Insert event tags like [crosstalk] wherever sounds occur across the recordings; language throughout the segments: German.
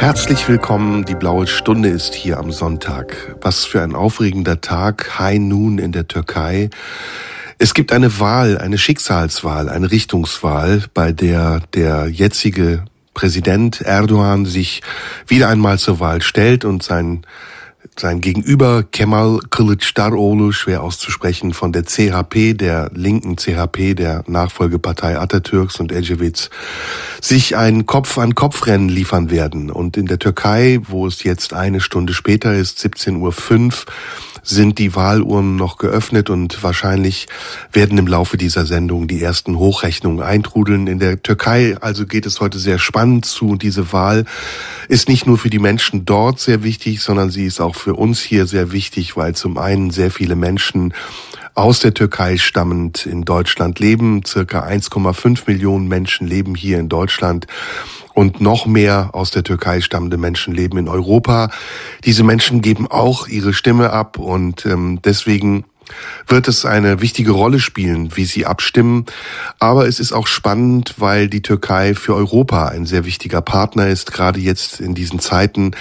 Herzlich willkommen, die blaue Stunde ist hier am Sonntag. Was für ein aufregender Tag, High Noon in der Türkei. Es gibt eine Wahl, eine Schicksalswahl, eine Richtungswahl, bei der der jetzige Präsident Erdogan sich wieder einmal zur Wahl stellt und sein sein Gegenüber Kemal Kılıçdaroğlu, schwer auszusprechen, von der CHP, der linken CHP, der Nachfolgepartei Atatürks und Ecevits, sich ein Kopf-an-Kopf-Rennen liefern werden. Und in der Türkei, wo es jetzt eine Stunde später ist, 17.05 Uhr, sind die Wahlurnen noch geöffnet und wahrscheinlich werden im Laufe dieser Sendung die ersten Hochrechnungen eintrudeln. In der Türkei also geht es heute sehr spannend zu und diese Wahl ist nicht nur für die Menschen dort sehr wichtig, sondern sie ist auch für uns hier sehr wichtig, weil zum einen sehr viele Menschen aus der Türkei stammend in Deutschland leben. Circa 1,5 Millionen Menschen leben hier in Deutschland und noch mehr aus der Türkei stammende Menschen leben in Europa. Diese Menschen geben auch ihre Stimme ab und ähm, deswegen wird es eine wichtige Rolle spielen, wie sie abstimmen. Aber es ist auch spannend, weil die Türkei für Europa ein sehr wichtiger Partner ist, gerade jetzt in diesen Zeiten,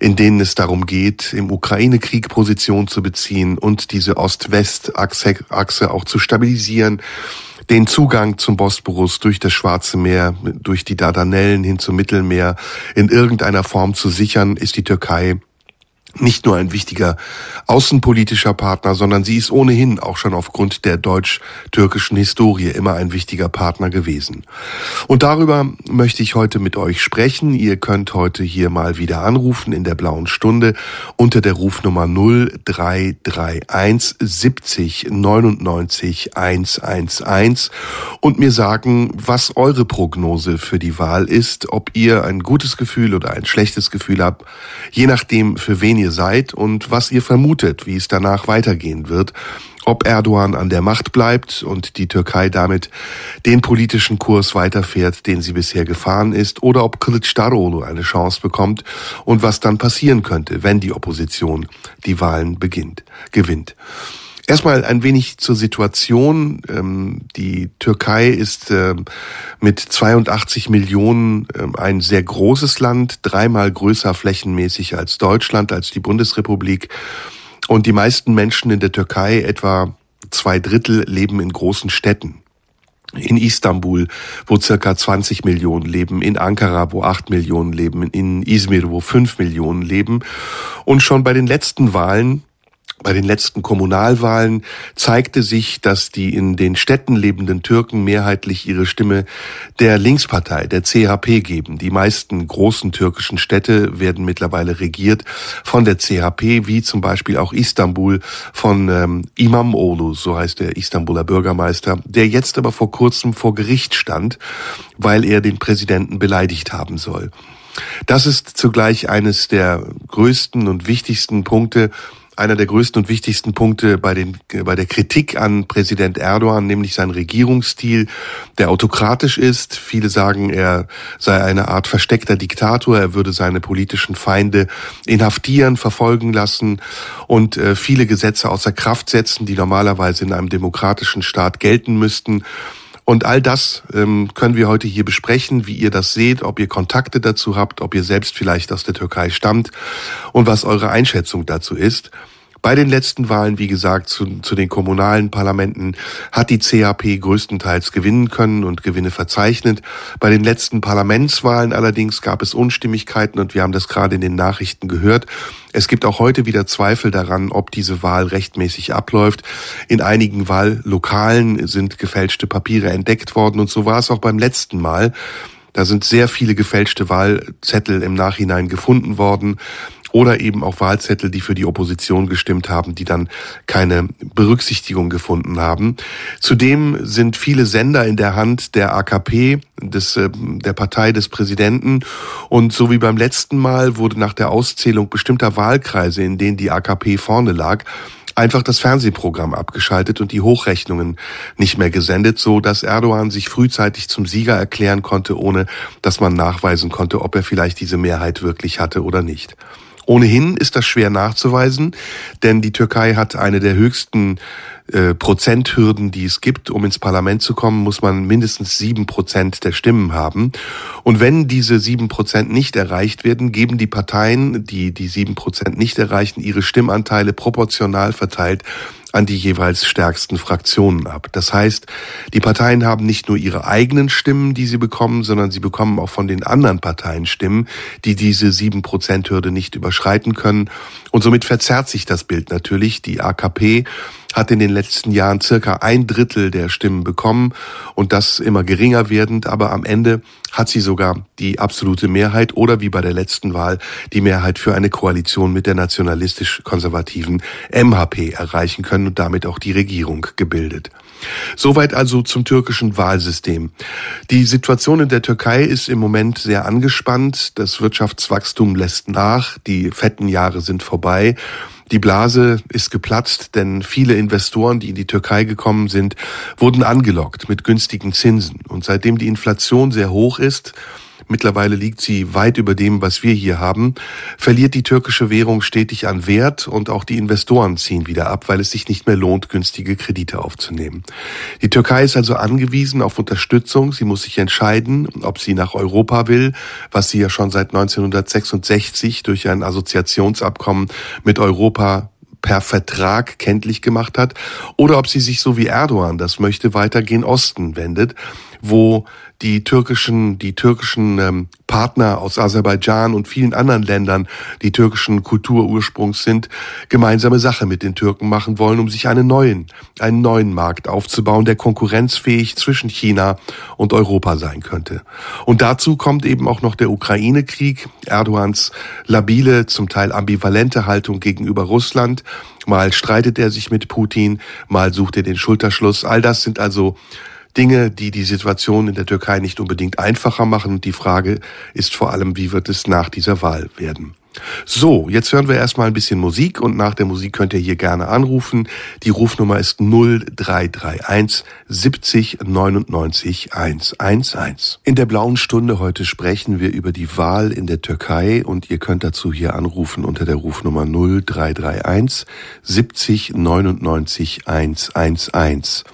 in denen es darum geht, im Ukraine-Krieg Position zu beziehen und diese Ost-West-Achse auch zu stabilisieren den Zugang zum Bosporus durch das Schwarze Meer, durch die Dardanellen hin zum Mittelmeer in irgendeiner Form zu sichern, ist die Türkei nicht nur ein wichtiger außenpolitischer Partner, sondern sie ist ohnehin auch schon aufgrund der deutsch-türkischen Historie immer ein wichtiger Partner gewesen. Und darüber möchte ich heute mit euch sprechen. Ihr könnt heute hier mal wieder anrufen in der blauen Stunde unter der Rufnummer 0331 70 99 111 und mir sagen, was eure Prognose für die Wahl ist, ob ihr ein gutes Gefühl oder ein schlechtes Gefühl habt, je nachdem, für wen ihr ihr seid und was ihr vermutet, wie es danach weitergehen wird, ob Erdogan an der Macht bleibt und die Türkei damit den politischen Kurs weiterfährt, den sie bisher gefahren ist, oder ob Kılıçdaroğlu eine Chance bekommt und was dann passieren könnte, wenn die Opposition die Wahlen beginnt, gewinnt. Erstmal ein wenig zur Situation. Ähm, die Türkei ist ähm, mit 82 Millionen ähm, ein sehr großes Land, dreimal größer flächenmäßig als Deutschland, als die Bundesrepublik. Und die meisten Menschen in der Türkei, etwa zwei Drittel, leben in großen Städten. In Istanbul, wo circa 20 Millionen leben, in Ankara, wo 8 Millionen leben, in Izmir, wo 5 Millionen leben. Und schon bei den letzten Wahlen bei den letzten Kommunalwahlen zeigte sich, dass die in den Städten lebenden Türken mehrheitlich ihre Stimme der Linkspartei, der CHP geben. Die meisten großen türkischen Städte werden mittlerweile regiert von der CHP, wie zum Beispiel auch Istanbul von ähm, Imam Olu, so heißt der Istanbuler Bürgermeister, der jetzt aber vor kurzem vor Gericht stand, weil er den Präsidenten beleidigt haben soll. Das ist zugleich eines der größten und wichtigsten Punkte, einer der größten und wichtigsten Punkte bei, den, bei der Kritik an Präsident Erdogan, nämlich sein Regierungsstil, der autokratisch ist. Viele sagen, er sei eine Art versteckter Diktator, er würde seine politischen Feinde inhaftieren, verfolgen lassen und äh, viele Gesetze außer Kraft setzen, die normalerweise in einem demokratischen Staat gelten müssten. Und all das ähm, können wir heute hier besprechen, wie ihr das seht, ob ihr Kontakte dazu habt, ob ihr selbst vielleicht aus der Türkei stammt und was eure Einschätzung dazu ist. Bei den letzten Wahlen, wie gesagt, zu, zu den kommunalen Parlamenten hat die CHP größtenteils gewinnen können und Gewinne verzeichnet. Bei den letzten Parlamentswahlen allerdings gab es Unstimmigkeiten und wir haben das gerade in den Nachrichten gehört. Es gibt auch heute wieder Zweifel daran, ob diese Wahl rechtmäßig abläuft. In einigen Wahllokalen sind gefälschte Papiere entdeckt worden und so war es auch beim letzten Mal. Da sind sehr viele gefälschte Wahlzettel im Nachhinein gefunden worden. Oder eben auch Wahlzettel, die für die Opposition gestimmt haben, die dann keine Berücksichtigung gefunden haben. Zudem sind viele Sender in der Hand der AKP, des, äh, der Partei des Präsidenten. Und so wie beim letzten Mal wurde nach der Auszählung bestimmter Wahlkreise, in denen die AKP vorne lag, einfach das Fernsehprogramm abgeschaltet und die Hochrechnungen nicht mehr gesendet, so dass Erdogan sich frühzeitig zum Sieger erklären konnte, ohne dass man nachweisen konnte, ob er vielleicht diese Mehrheit wirklich hatte oder nicht. Ohnehin ist das schwer nachzuweisen, denn die Türkei hat eine der höchsten äh, Prozenthürden, die es gibt. Um ins Parlament zu kommen, muss man mindestens sieben Prozent der Stimmen haben. Und wenn diese sieben Prozent nicht erreicht werden, geben die Parteien, die die sieben Prozent nicht erreichen, ihre Stimmanteile proportional verteilt an die jeweils stärksten Fraktionen ab. Das heißt, die Parteien haben nicht nur ihre eigenen Stimmen, die sie bekommen, sondern sie bekommen auch von den anderen Parteien Stimmen, die diese sieben Prozent Hürde nicht überschreiten können. Und somit verzerrt sich das Bild natürlich. Die AKP hat in den letzten Jahren circa ein Drittel der Stimmen bekommen und das immer geringer werdend, aber am Ende hat sie sogar die absolute Mehrheit oder wie bei der letzten Wahl die Mehrheit für eine Koalition mit der nationalistisch-konservativen MHP erreichen können und damit auch die Regierung gebildet. Soweit also zum türkischen Wahlsystem. Die Situation in der Türkei ist im Moment sehr angespannt. Das Wirtschaftswachstum lässt nach. Die fetten Jahre sind vorbei. Die Blase ist geplatzt, denn viele Investoren, die in die Türkei gekommen sind, wurden angelockt mit günstigen Zinsen. Und seitdem die Inflation sehr hoch ist, Mittlerweile liegt sie weit über dem, was wir hier haben. Verliert die türkische Währung stetig an Wert und auch die Investoren ziehen wieder ab, weil es sich nicht mehr lohnt, günstige Kredite aufzunehmen. Die Türkei ist also angewiesen auf Unterstützung. Sie muss sich entscheiden, ob sie nach Europa will, was sie ja schon seit 1966 durch ein Assoziationsabkommen mit Europa per Vertrag kenntlich gemacht hat, oder ob sie sich so wie Erdogan das möchte, weiter gen Osten wendet, wo die türkischen, die türkischen ähm, Partner aus Aserbaidschan und vielen anderen Ländern, die türkischen Kulturursprungs sind, gemeinsame Sache mit den Türken machen wollen, um sich einen neuen, einen neuen Markt aufzubauen, der konkurrenzfähig zwischen China und Europa sein könnte. Und dazu kommt eben auch noch der Ukraine-Krieg, Erdogans labile, zum Teil ambivalente Haltung gegenüber Russland. Mal streitet er sich mit Putin, mal sucht er den Schulterschluss. All das sind also Dinge, die die Situation in der Türkei nicht unbedingt einfacher machen. Die Frage ist vor allem, wie wird es nach dieser Wahl werden? So, jetzt hören wir erstmal ein bisschen Musik und nach der Musik könnt ihr hier gerne anrufen. Die Rufnummer ist 0331 70 99 111. In der blauen Stunde heute sprechen wir über die Wahl in der Türkei und ihr könnt dazu hier anrufen unter der Rufnummer 0331 70 99 111.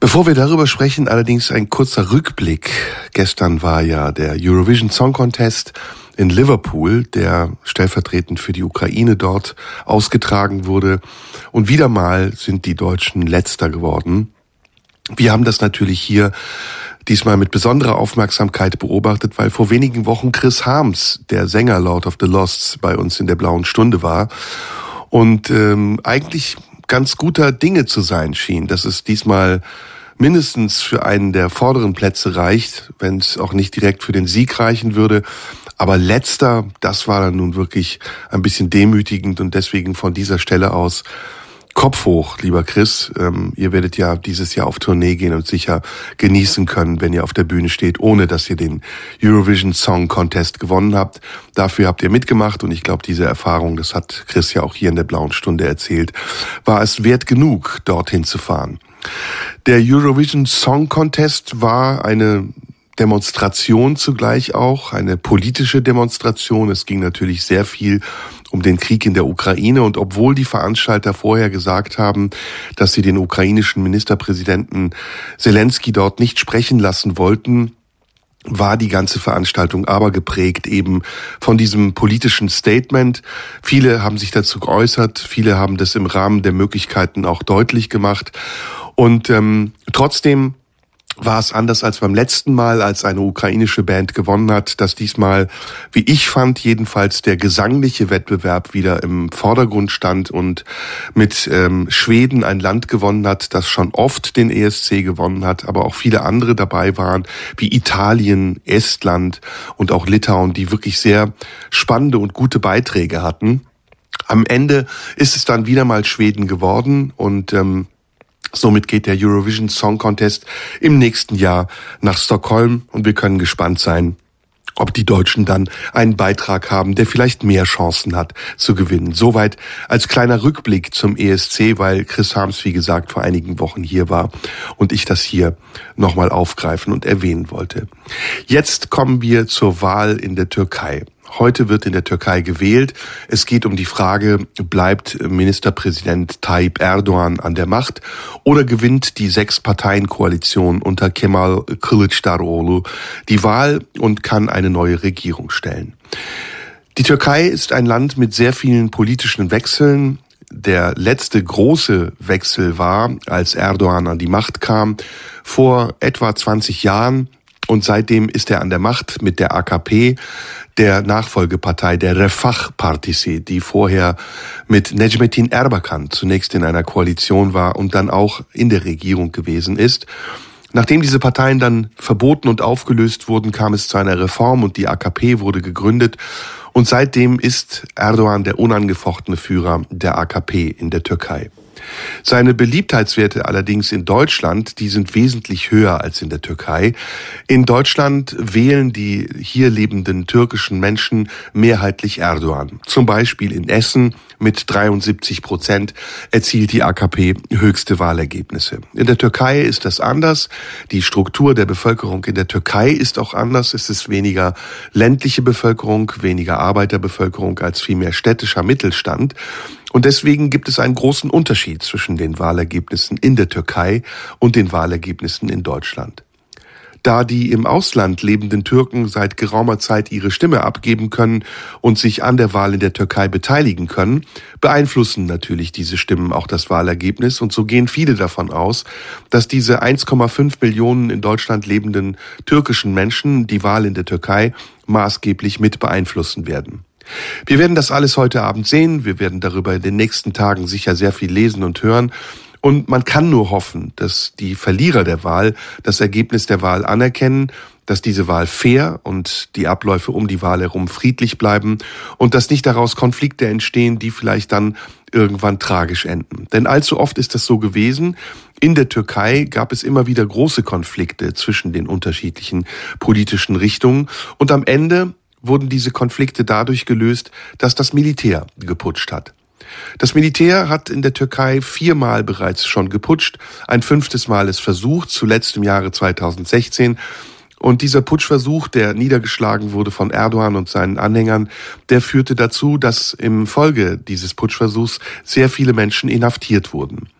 Bevor wir darüber sprechen, allerdings ein kurzer Rückblick. Gestern war ja der Eurovision Song Contest in Liverpool, der stellvertretend für die Ukraine dort ausgetragen wurde. Und wieder mal sind die Deutschen letzter geworden. Wir haben das natürlich hier diesmal mit besonderer Aufmerksamkeit beobachtet, weil vor wenigen Wochen Chris Harms, der Sänger Lord of the Losts, bei uns in der blauen Stunde war. Und ähm, eigentlich ganz guter Dinge zu sein schien, dass es diesmal mindestens für einen der vorderen Plätze reicht, wenn es auch nicht direkt für den Sieg reichen würde. Aber letzter, das war dann nun wirklich ein bisschen demütigend und deswegen von dieser Stelle aus Kopf hoch, lieber Chris. Ähm, ihr werdet ja dieses Jahr auf Tournee gehen und sicher genießen können, wenn ihr auf der Bühne steht, ohne dass ihr den Eurovision Song Contest gewonnen habt. Dafür habt ihr mitgemacht und ich glaube, diese Erfahrung, das hat Chris ja auch hier in der blauen Stunde erzählt, war es wert genug, dorthin zu fahren. Der Eurovision Song Contest war eine Demonstration zugleich auch, eine politische Demonstration. Es ging natürlich sehr viel um den Krieg in der Ukraine und obwohl die Veranstalter vorher gesagt haben, dass sie den ukrainischen Ministerpräsidenten Zelensky dort nicht sprechen lassen wollten, war die ganze Veranstaltung aber geprägt eben von diesem politischen Statement. Viele haben sich dazu geäußert, viele haben das im Rahmen der Möglichkeiten auch deutlich gemacht. Und ähm, trotzdem war es anders als beim letzten Mal, als eine ukrainische Band gewonnen hat, dass diesmal, wie ich fand, jedenfalls der gesangliche Wettbewerb wieder im Vordergrund stand und mit ähm, Schweden ein Land gewonnen hat, das schon oft den ESC gewonnen hat, aber auch viele andere dabei waren, wie Italien, Estland und auch Litauen, die wirklich sehr spannende und gute Beiträge hatten. Am Ende ist es dann wieder mal Schweden geworden und ähm, Somit geht der Eurovision Song Contest im nächsten Jahr nach Stockholm und wir können gespannt sein, ob die Deutschen dann einen Beitrag haben, der vielleicht mehr Chancen hat zu gewinnen. Soweit als kleiner Rückblick zum ESC, weil Chris Harms, wie gesagt, vor einigen Wochen hier war und ich das hier nochmal aufgreifen und erwähnen wollte. Jetzt kommen wir zur Wahl in der Türkei. Heute wird in der Türkei gewählt. Es geht um die Frage, bleibt Ministerpräsident Tayyip Erdogan an der Macht oder gewinnt die Sechs-Parteien-Koalition unter Kemal Kılıçdaroğlu die Wahl und kann eine neue Regierung stellen. Die Türkei ist ein Land mit sehr vielen politischen Wechseln. Der letzte große Wechsel war, als Erdogan an die Macht kam, vor etwa 20 Jahren. Und seitdem ist er an der Macht mit der AKP der Nachfolgepartei der Refah Partisi, die vorher mit Necmettin Erbakan zunächst in einer Koalition war und dann auch in der Regierung gewesen ist. Nachdem diese Parteien dann verboten und aufgelöst wurden, kam es zu einer Reform und die AKP wurde gegründet. Und seitdem ist Erdogan der unangefochtene Führer der AKP in der Türkei. Seine Beliebtheitswerte allerdings in Deutschland, die sind wesentlich höher als in der Türkei. In Deutschland wählen die hier lebenden türkischen Menschen mehrheitlich Erdogan. Zum Beispiel in Essen mit 73 Prozent erzielt die AKP höchste Wahlergebnisse. In der Türkei ist das anders. Die Struktur der Bevölkerung in der Türkei ist auch anders. Es ist weniger ländliche Bevölkerung, weniger Arbeiterbevölkerung als vielmehr städtischer Mittelstand. Und deswegen gibt es einen großen Unterschied zwischen den Wahlergebnissen in der Türkei und den Wahlergebnissen in Deutschland. Da die im Ausland lebenden Türken seit geraumer Zeit ihre Stimme abgeben können und sich an der Wahl in der Türkei beteiligen können, beeinflussen natürlich diese Stimmen auch das Wahlergebnis und so gehen viele davon aus, dass diese 1,5 Millionen in Deutschland lebenden türkischen Menschen die Wahl in der Türkei maßgeblich mit beeinflussen werden. Wir werden das alles heute Abend sehen. Wir werden darüber in den nächsten Tagen sicher sehr viel lesen und hören. Und man kann nur hoffen, dass die Verlierer der Wahl das Ergebnis der Wahl anerkennen, dass diese Wahl fair und die Abläufe um die Wahl herum friedlich bleiben und dass nicht daraus Konflikte entstehen, die vielleicht dann irgendwann tragisch enden. Denn allzu oft ist das so gewesen. In der Türkei gab es immer wieder große Konflikte zwischen den unterschiedlichen politischen Richtungen und am Ende wurden diese Konflikte dadurch gelöst, dass das Militär geputscht hat. Das Militär hat in der Türkei viermal bereits schon geputscht, ein fünftes Mal ist versucht, zuletzt im Jahre 2016. Und dieser Putschversuch, der niedergeschlagen wurde von Erdogan und seinen Anhängern, der führte dazu, dass im Folge dieses Putschversuchs sehr viele Menschen inhaftiert wurden.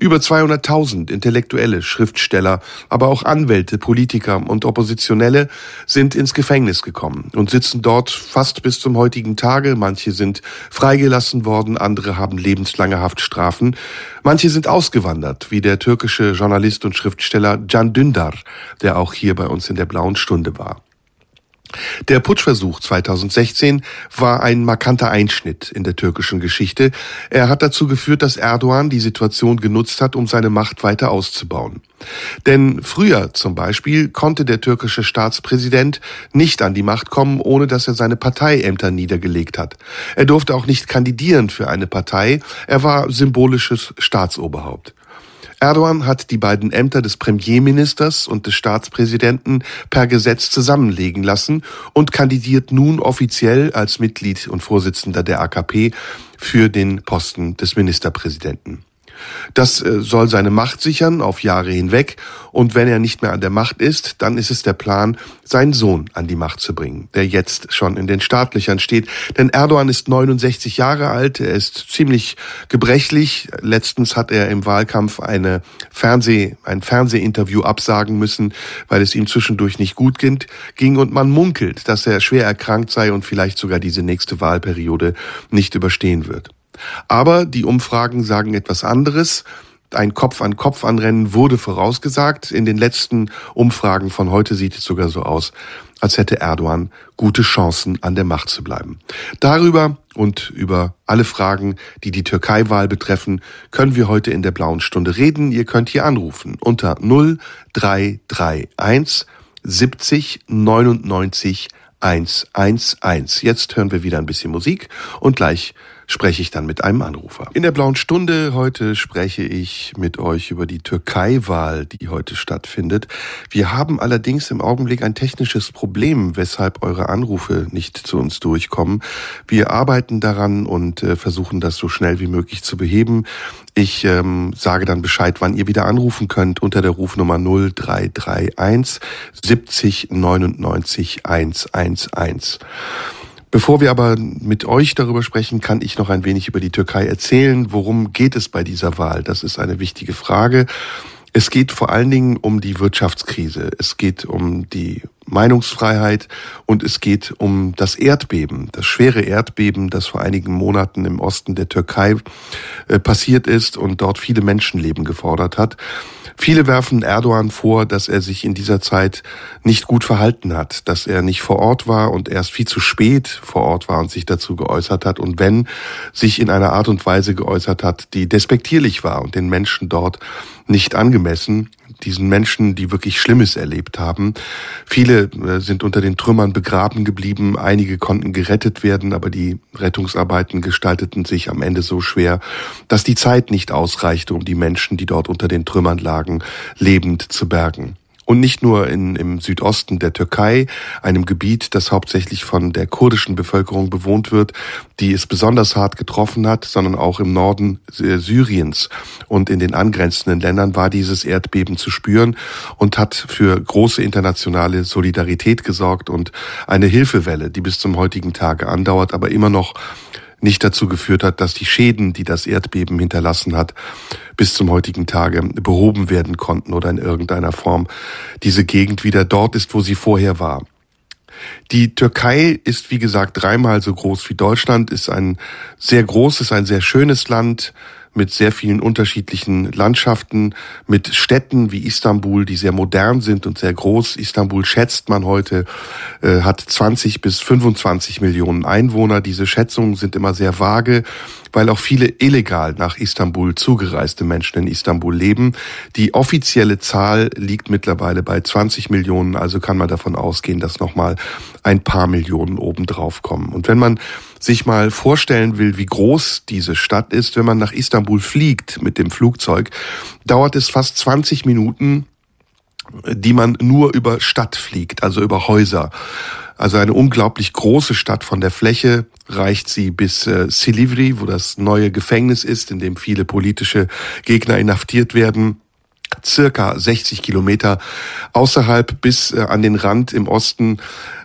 Über 200.000 Intellektuelle, Schriftsteller, aber auch Anwälte, Politiker und Oppositionelle sind ins Gefängnis gekommen und sitzen dort fast bis zum heutigen Tage. Manche sind freigelassen worden, andere haben lebenslange Haftstrafen. Manche sind ausgewandert, wie der türkische Journalist und Schriftsteller Can Dündar, der auch hier bei uns in der blauen Stunde war. Der Putschversuch 2016 war ein markanter Einschnitt in der türkischen Geschichte. Er hat dazu geführt, dass Erdogan die Situation genutzt hat, um seine Macht weiter auszubauen. Denn früher zum Beispiel konnte der türkische Staatspräsident nicht an die Macht kommen, ohne dass er seine Parteiämter niedergelegt hat. Er durfte auch nicht kandidieren für eine Partei, er war symbolisches Staatsoberhaupt. Erdogan hat die beiden Ämter des Premierministers und des Staatspräsidenten per Gesetz zusammenlegen lassen und kandidiert nun offiziell als Mitglied und Vorsitzender der AKP für den Posten des Ministerpräsidenten. Das äh, soll seine Macht sichern auf Jahre hinweg. Und wenn er nicht mehr an der Macht ist, dann ist es der Plan, seinen Sohn an die Macht zu bringen, der jetzt schon in den Startlöchern steht. Denn Erdogan ist 69 Jahre alt, er ist ziemlich gebrechlich. Letztens hat er im Wahlkampf eine Fernseh, ein Fernsehinterview absagen müssen, weil es ihm zwischendurch nicht gut ging. Und man munkelt, dass er schwer erkrankt sei und vielleicht sogar diese nächste Wahlperiode nicht überstehen wird. Aber die Umfragen sagen etwas anderes. ein Kopf-an-Kopf-Anrennen wurde vorausgesagt. In den letzten Umfragen von heute sieht es sogar so aus, als hätte Erdogan gute Chancen, an der Macht zu bleiben. Darüber und über alle Fragen, die die Türkei-Wahl betreffen, können wir heute in der blauen Stunde reden. Ihr könnt hier anrufen unter 0331 70 99 111. Jetzt hören wir wieder ein bisschen Musik und gleich spreche ich dann mit einem Anrufer. In der blauen Stunde heute spreche ich mit euch über die Türkei-Wahl, die heute stattfindet. Wir haben allerdings im Augenblick ein technisches Problem, weshalb eure Anrufe nicht zu uns durchkommen. Wir arbeiten daran und äh, versuchen das so schnell wie möglich zu beheben. Ich ähm, sage dann Bescheid, wann ihr wieder anrufen könnt unter der Rufnummer 0331 70 99 111. Bevor wir aber mit euch darüber sprechen, kann ich noch ein wenig über die Türkei erzählen. Worum geht es bei dieser Wahl? Das ist eine wichtige Frage. Es geht vor allen Dingen um die Wirtschaftskrise. Es geht um die Meinungsfreiheit und es geht um das Erdbeben, das schwere Erdbeben, das vor einigen Monaten im Osten der Türkei äh, passiert ist und dort viele Menschenleben gefordert hat. Viele werfen Erdogan vor, dass er sich in dieser Zeit nicht gut verhalten hat, dass er nicht vor Ort war und erst viel zu spät vor Ort war und sich dazu geäußert hat und wenn sich in einer Art und Weise geäußert hat, die despektierlich war und den Menschen dort nicht angemessen, diesen Menschen, die wirklich Schlimmes erlebt haben. Viele äh, sind unter den Trümmern begraben geblieben, einige konnten gerettet werden, aber die Rettungsarbeiten gestalteten sich am Ende so schwer, dass die Zeit nicht ausreichte, um die Menschen, die dort unter den Trümmern lagen, lebend zu bergen. Und nicht nur in, im Südosten der Türkei, einem Gebiet, das hauptsächlich von der kurdischen Bevölkerung bewohnt wird, die es besonders hart getroffen hat, sondern auch im Norden äh, Syriens und in den angrenzenden Ländern war dieses Erdbeben zu spüren und hat für große internationale Solidarität gesorgt und eine Hilfewelle, die bis zum heutigen Tage andauert, aber immer noch nicht dazu geführt hat, dass die Schäden, die das Erdbeben hinterlassen hat, bis zum heutigen Tage behoben werden konnten oder in irgendeiner Form diese Gegend wieder dort ist, wo sie vorher war. Die Türkei ist, wie gesagt, dreimal so groß wie Deutschland, ist ein sehr großes, ein sehr schönes Land, mit sehr vielen unterschiedlichen Landschaften, mit Städten wie Istanbul, die sehr modern sind und sehr groß. Istanbul schätzt man heute, äh, hat 20 bis 25 Millionen Einwohner. Diese Schätzungen sind immer sehr vage, weil auch viele illegal nach Istanbul zugereiste Menschen in Istanbul leben. Die offizielle Zahl liegt mittlerweile bei 20 Millionen, also kann man davon ausgehen, dass nochmal ein paar Millionen obendrauf kommen. Und wenn man sich mal vorstellen will, wie groß diese Stadt ist, wenn man nach Istanbul fliegt mit dem Flugzeug, dauert es fast 20 Minuten, die man nur über Stadt fliegt, also über Häuser. Also eine unglaublich große Stadt. Von der Fläche reicht sie bis äh, Silivri, wo das neue Gefängnis ist, in dem viele politische Gegner inhaftiert werden circa 60 Kilometer außerhalb bis äh, an den Rand im Osten,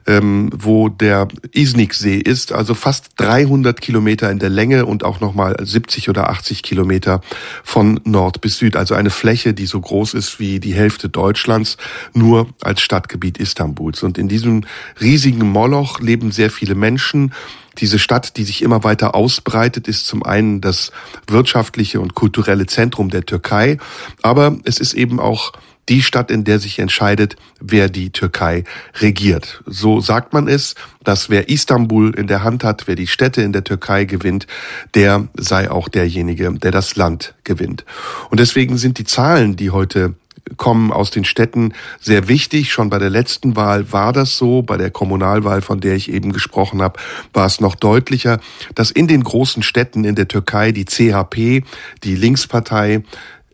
ähm, wo der Isniksee ist, also fast 300 Kilometer in der Länge und auch nochmal 70 oder 80 Kilometer von Nord bis Süd. Also eine Fläche, die so groß ist wie die Hälfte Deutschlands, nur als Stadtgebiet Istanbuls. Und in diesem riesigen Moloch leben sehr viele Menschen diese Stadt, die sich immer weiter ausbreitet, ist zum einen das wirtschaftliche und kulturelle Zentrum der Türkei, aber es ist eben auch die Stadt, in der sich entscheidet, wer die Türkei regiert. So sagt man es, dass wer Istanbul in der Hand hat, wer die Städte in der Türkei gewinnt, der sei auch derjenige, der das Land gewinnt. Und deswegen sind die Zahlen, die heute kommen aus den Städten sehr wichtig. Schon bei der letzten Wahl war das so. Bei der Kommunalwahl, von der ich eben gesprochen habe, war es noch deutlicher, dass in den großen Städten in der Türkei die CHP, die Linkspartei,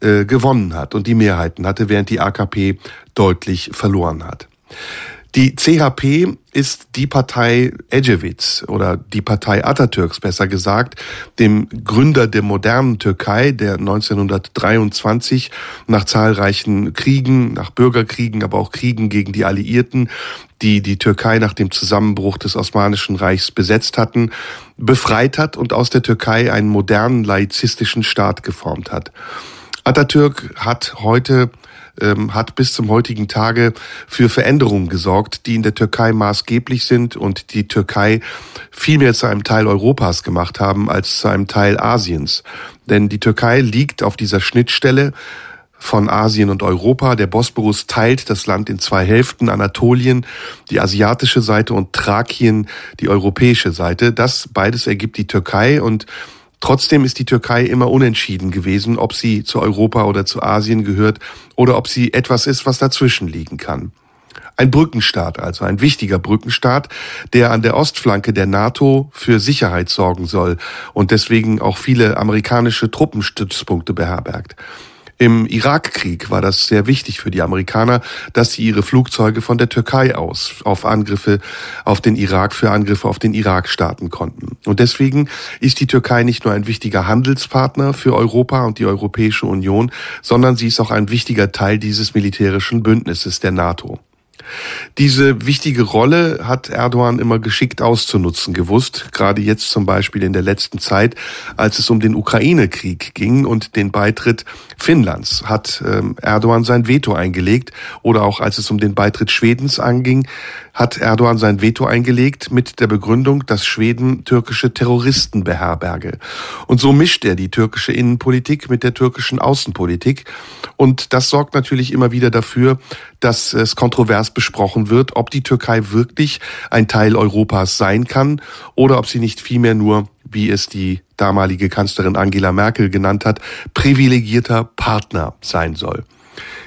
äh, gewonnen hat und die Mehrheiten hatte, während die AKP deutlich verloren hat. Die CHP ist die Partei Ecevits oder die Partei Atatürks besser gesagt, dem Gründer der modernen Türkei, der 1923 nach zahlreichen Kriegen, nach Bürgerkriegen, aber auch Kriegen gegen die Alliierten, die die Türkei nach dem Zusammenbruch des Osmanischen Reichs besetzt hatten, befreit hat und aus der Türkei einen modernen laizistischen Staat geformt hat. Atatürk hat heute ähm, hat bis zum heutigen Tage für Veränderungen gesorgt, die in der Türkei maßgeblich sind und die Türkei viel mehr zu einem Teil Europas gemacht haben als zu einem Teil Asiens. Denn die Türkei liegt auf dieser Schnittstelle von Asien und Europa. Der Bosporus teilt das Land in zwei Hälften, Anatolien, die asiatische Seite und Thrakien, die europäische Seite. Das beides ergibt die Türkei und Trotzdem ist die Türkei immer unentschieden gewesen, ob sie zu Europa oder zu Asien gehört oder ob sie etwas ist, was dazwischen liegen kann. Ein Brückenstaat, also ein wichtiger Brückenstaat, der an der Ostflanke der NATO für Sicherheit sorgen soll und deswegen auch viele amerikanische Truppenstützpunkte beherbergt. Im Irakkrieg war das sehr wichtig für die Amerikaner, dass sie ihre Flugzeuge von der Türkei aus auf Angriffe auf den Irak, für Angriffe auf den Irak starten konnten. Und deswegen ist die Türkei nicht nur ein wichtiger Handelspartner für Europa und die Europäische Union, sondern sie ist auch ein wichtiger Teil dieses militärischen Bündnisses der NATO. Diese wichtige Rolle hat Erdogan immer geschickt auszunutzen gewusst, gerade jetzt zum Beispiel in der letzten Zeit, als es um den Ukraine-Krieg ging und den Beitritt Finnlands, hat ähm, Erdogan sein Veto eingelegt oder auch als es um den Beitritt Schwedens anging, hat Erdogan sein Veto eingelegt mit der Begründung, dass Schweden türkische Terroristen beherberge. Und so mischt er die türkische Innenpolitik mit der türkischen Außenpolitik. Und das sorgt natürlich immer wieder dafür, dass es kontrovers besprochen wird, ob die Türkei wirklich ein Teil Europas sein kann oder ob sie nicht vielmehr nur, wie es die damalige Kanzlerin Angela Merkel genannt hat, privilegierter Partner sein soll.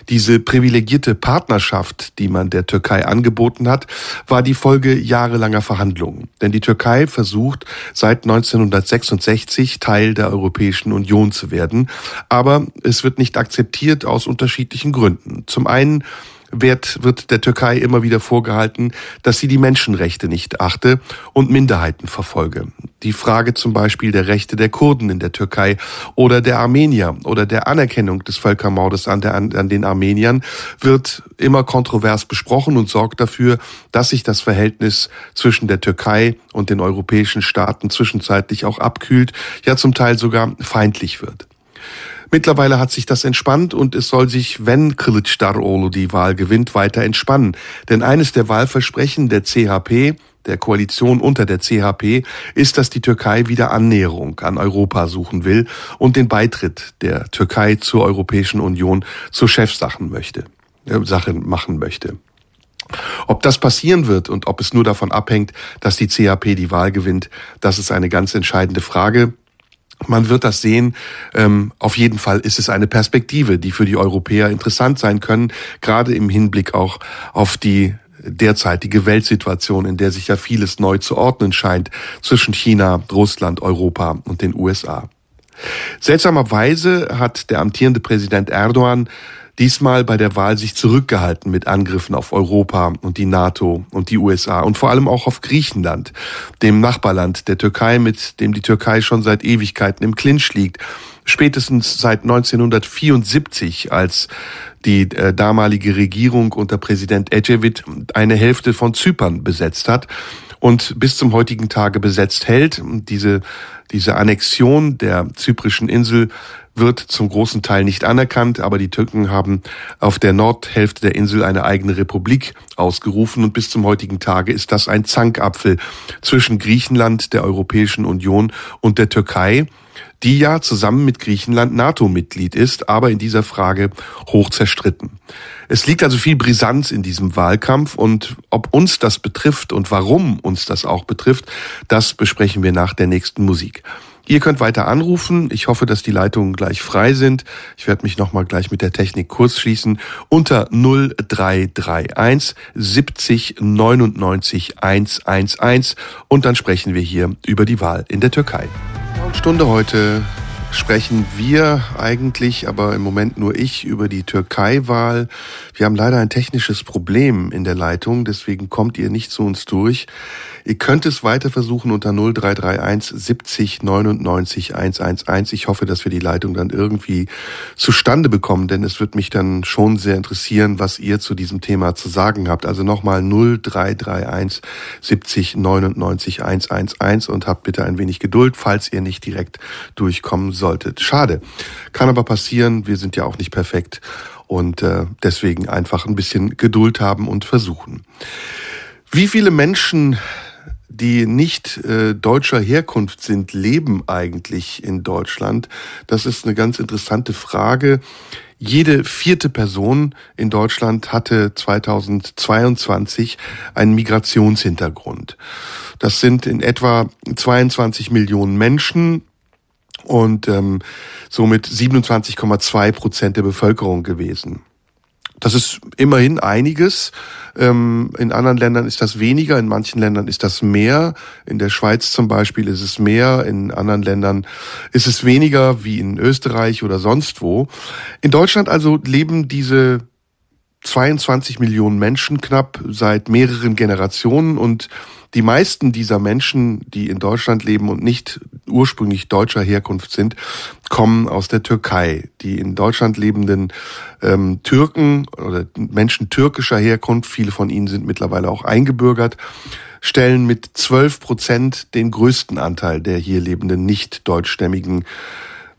Diese privilegierte Partnerschaft, die man der Türkei angeboten hat, war die Folge jahrelanger Verhandlungen. Denn die Türkei versucht seit 1966 Teil der Europäischen Union zu werden. Aber es wird nicht akzeptiert aus unterschiedlichen Gründen. Zum einen wird, wird der Türkei immer wieder vorgehalten, dass sie die Menschenrechte nicht achte und Minderheiten verfolge. Die Frage zum Beispiel der Rechte der Kurden in der Türkei oder der Armenier oder der Anerkennung des Völkermordes an, der, an den Armeniern wird immer kontrovers besprochen und sorgt dafür, dass sich das Verhältnis zwischen der Türkei und den europäischen Staaten zwischenzeitlich auch abkühlt, ja zum Teil sogar feindlich wird. Mittlerweile hat sich das entspannt und es soll sich, wenn Kılıçdaroğlu die Wahl gewinnt, weiter entspannen. Denn eines der Wahlversprechen der CHP, der Koalition unter der CHP, ist, dass die Türkei wieder Annäherung an Europa suchen will und den Beitritt der Türkei zur Europäischen Union zur Chefsachen möchte, äh, Sache machen möchte. Ob das passieren wird und ob es nur davon abhängt, dass die CHP die Wahl gewinnt, das ist eine ganz entscheidende Frage. Man wird das sehen. Ähm, auf jeden Fall ist es eine Perspektive, die für die Europäer interessant sein können, gerade im Hinblick auch auf die derzeitige Weltsituation, in der sich ja vieles neu zu ordnen scheint zwischen China, Russland, Europa und den USA. Seltsamerweise hat der amtierende Präsident Erdogan diesmal bei der Wahl sich zurückgehalten mit Angriffen auf Europa und die NATO und die USA und vor allem auch auf Griechenland, dem Nachbarland der Türkei, mit dem die Türkei schon seit Ewigkeiten im Clinch liegt. Spätestens seit 1974, als die äh, damalige Regierung unter Präsident Ecevit eine Hälfte von Zypern besetzt hat und bis zum heutigen Tage besetzt hält. Diese, diese Annexion der zyprischen Insel wird zum großen Teil nicht anerkannt, aber die Türken haben auf der Nordhälfte der Insel eine eigene Republik ausgerufen und bis zum heutigen Tage ist das ein Zankapfel zwischen Griechenland, der Europäischen Union und der Türkei, die ja zusammen mit Griechenland NATO-Mitglied ist, aber in dieser Frage hoch zerstritten. Es liegt also viel Brisanz in diesem Wahlkampf und ob uns das betrifft und warum uns das auch betrifft, das besprechen wir nach der nächsten Musik. Ihr könnt weiter anrufen. Ich hoffe, dass die Leitungen gleich frei sind. Ich werde mich nochmal gleich mit der Technik kurz schließen. Unter 0331 70 99 111 und dann sprechen wir hier über die Wahl in der Türkei. Stunde heute sprechen wir eigentlich, aber im Moment nur ich, über die Türkei-Wahl. Wir haben leider ein technisches Problem in der Leitung, deswegen kommt ihr nicht zu uns durch. Ihr könnt es weiter versuchen unter 0331 70 99 111. Ich hoffe, dass wir die Leitung dann irgendwie zustande bekommen, denn es wird mich dann schon sehr interessieren, was ihr zu diesem Thema zu sagen habt. Also nochmal 0331 70 99 111 und habt bitte ein wenig Geduld, falls ihr nicht direkt durchkommen solltet. Schade. Kann aber passieren. Wir sind ja auch nicht perfekt. und äh, deswegen einfach ein bisschen Geduld haben und versuchen. Wie viele Menschen die nicht äh, deutscher Herkunft sind, leben eigentlich in Deutschland? Das ist eine ganz interessante Frage. Jede vierte Person in Deutschland hatte 2022 einen Migrationshintergrund. Das sind in etwa 22 Millionen Menschen und ähm, somit 27,2 Prozent der Bevölkerung gewesen. Das ist immerhin einiges. Ähm, in anderen Ländern ist das weniger, in manchen Ländern ist das mehr. In der Schweiz zum Beispiel ist es mehr, in anderen Ländern ist es weniger, wie in Österreich oder sonst wo. In Deutschland also leben diese 22 Millionen Menschen knapp seit mehreren Generationen und die meisten dieser Menschen, die in Deutschland leben und nicht ursprünglich deutscher Herkunft sind, kommen aus der Türkei. Die in Deutschland lebenden ähm, Türken oder Menschen türkischer Herkunft, viele von ihnen sind mittlerweile auch eingebürgert, stellen mit 12 Prozent den größten Anteil der hier lebenden nicht deutschstämmigen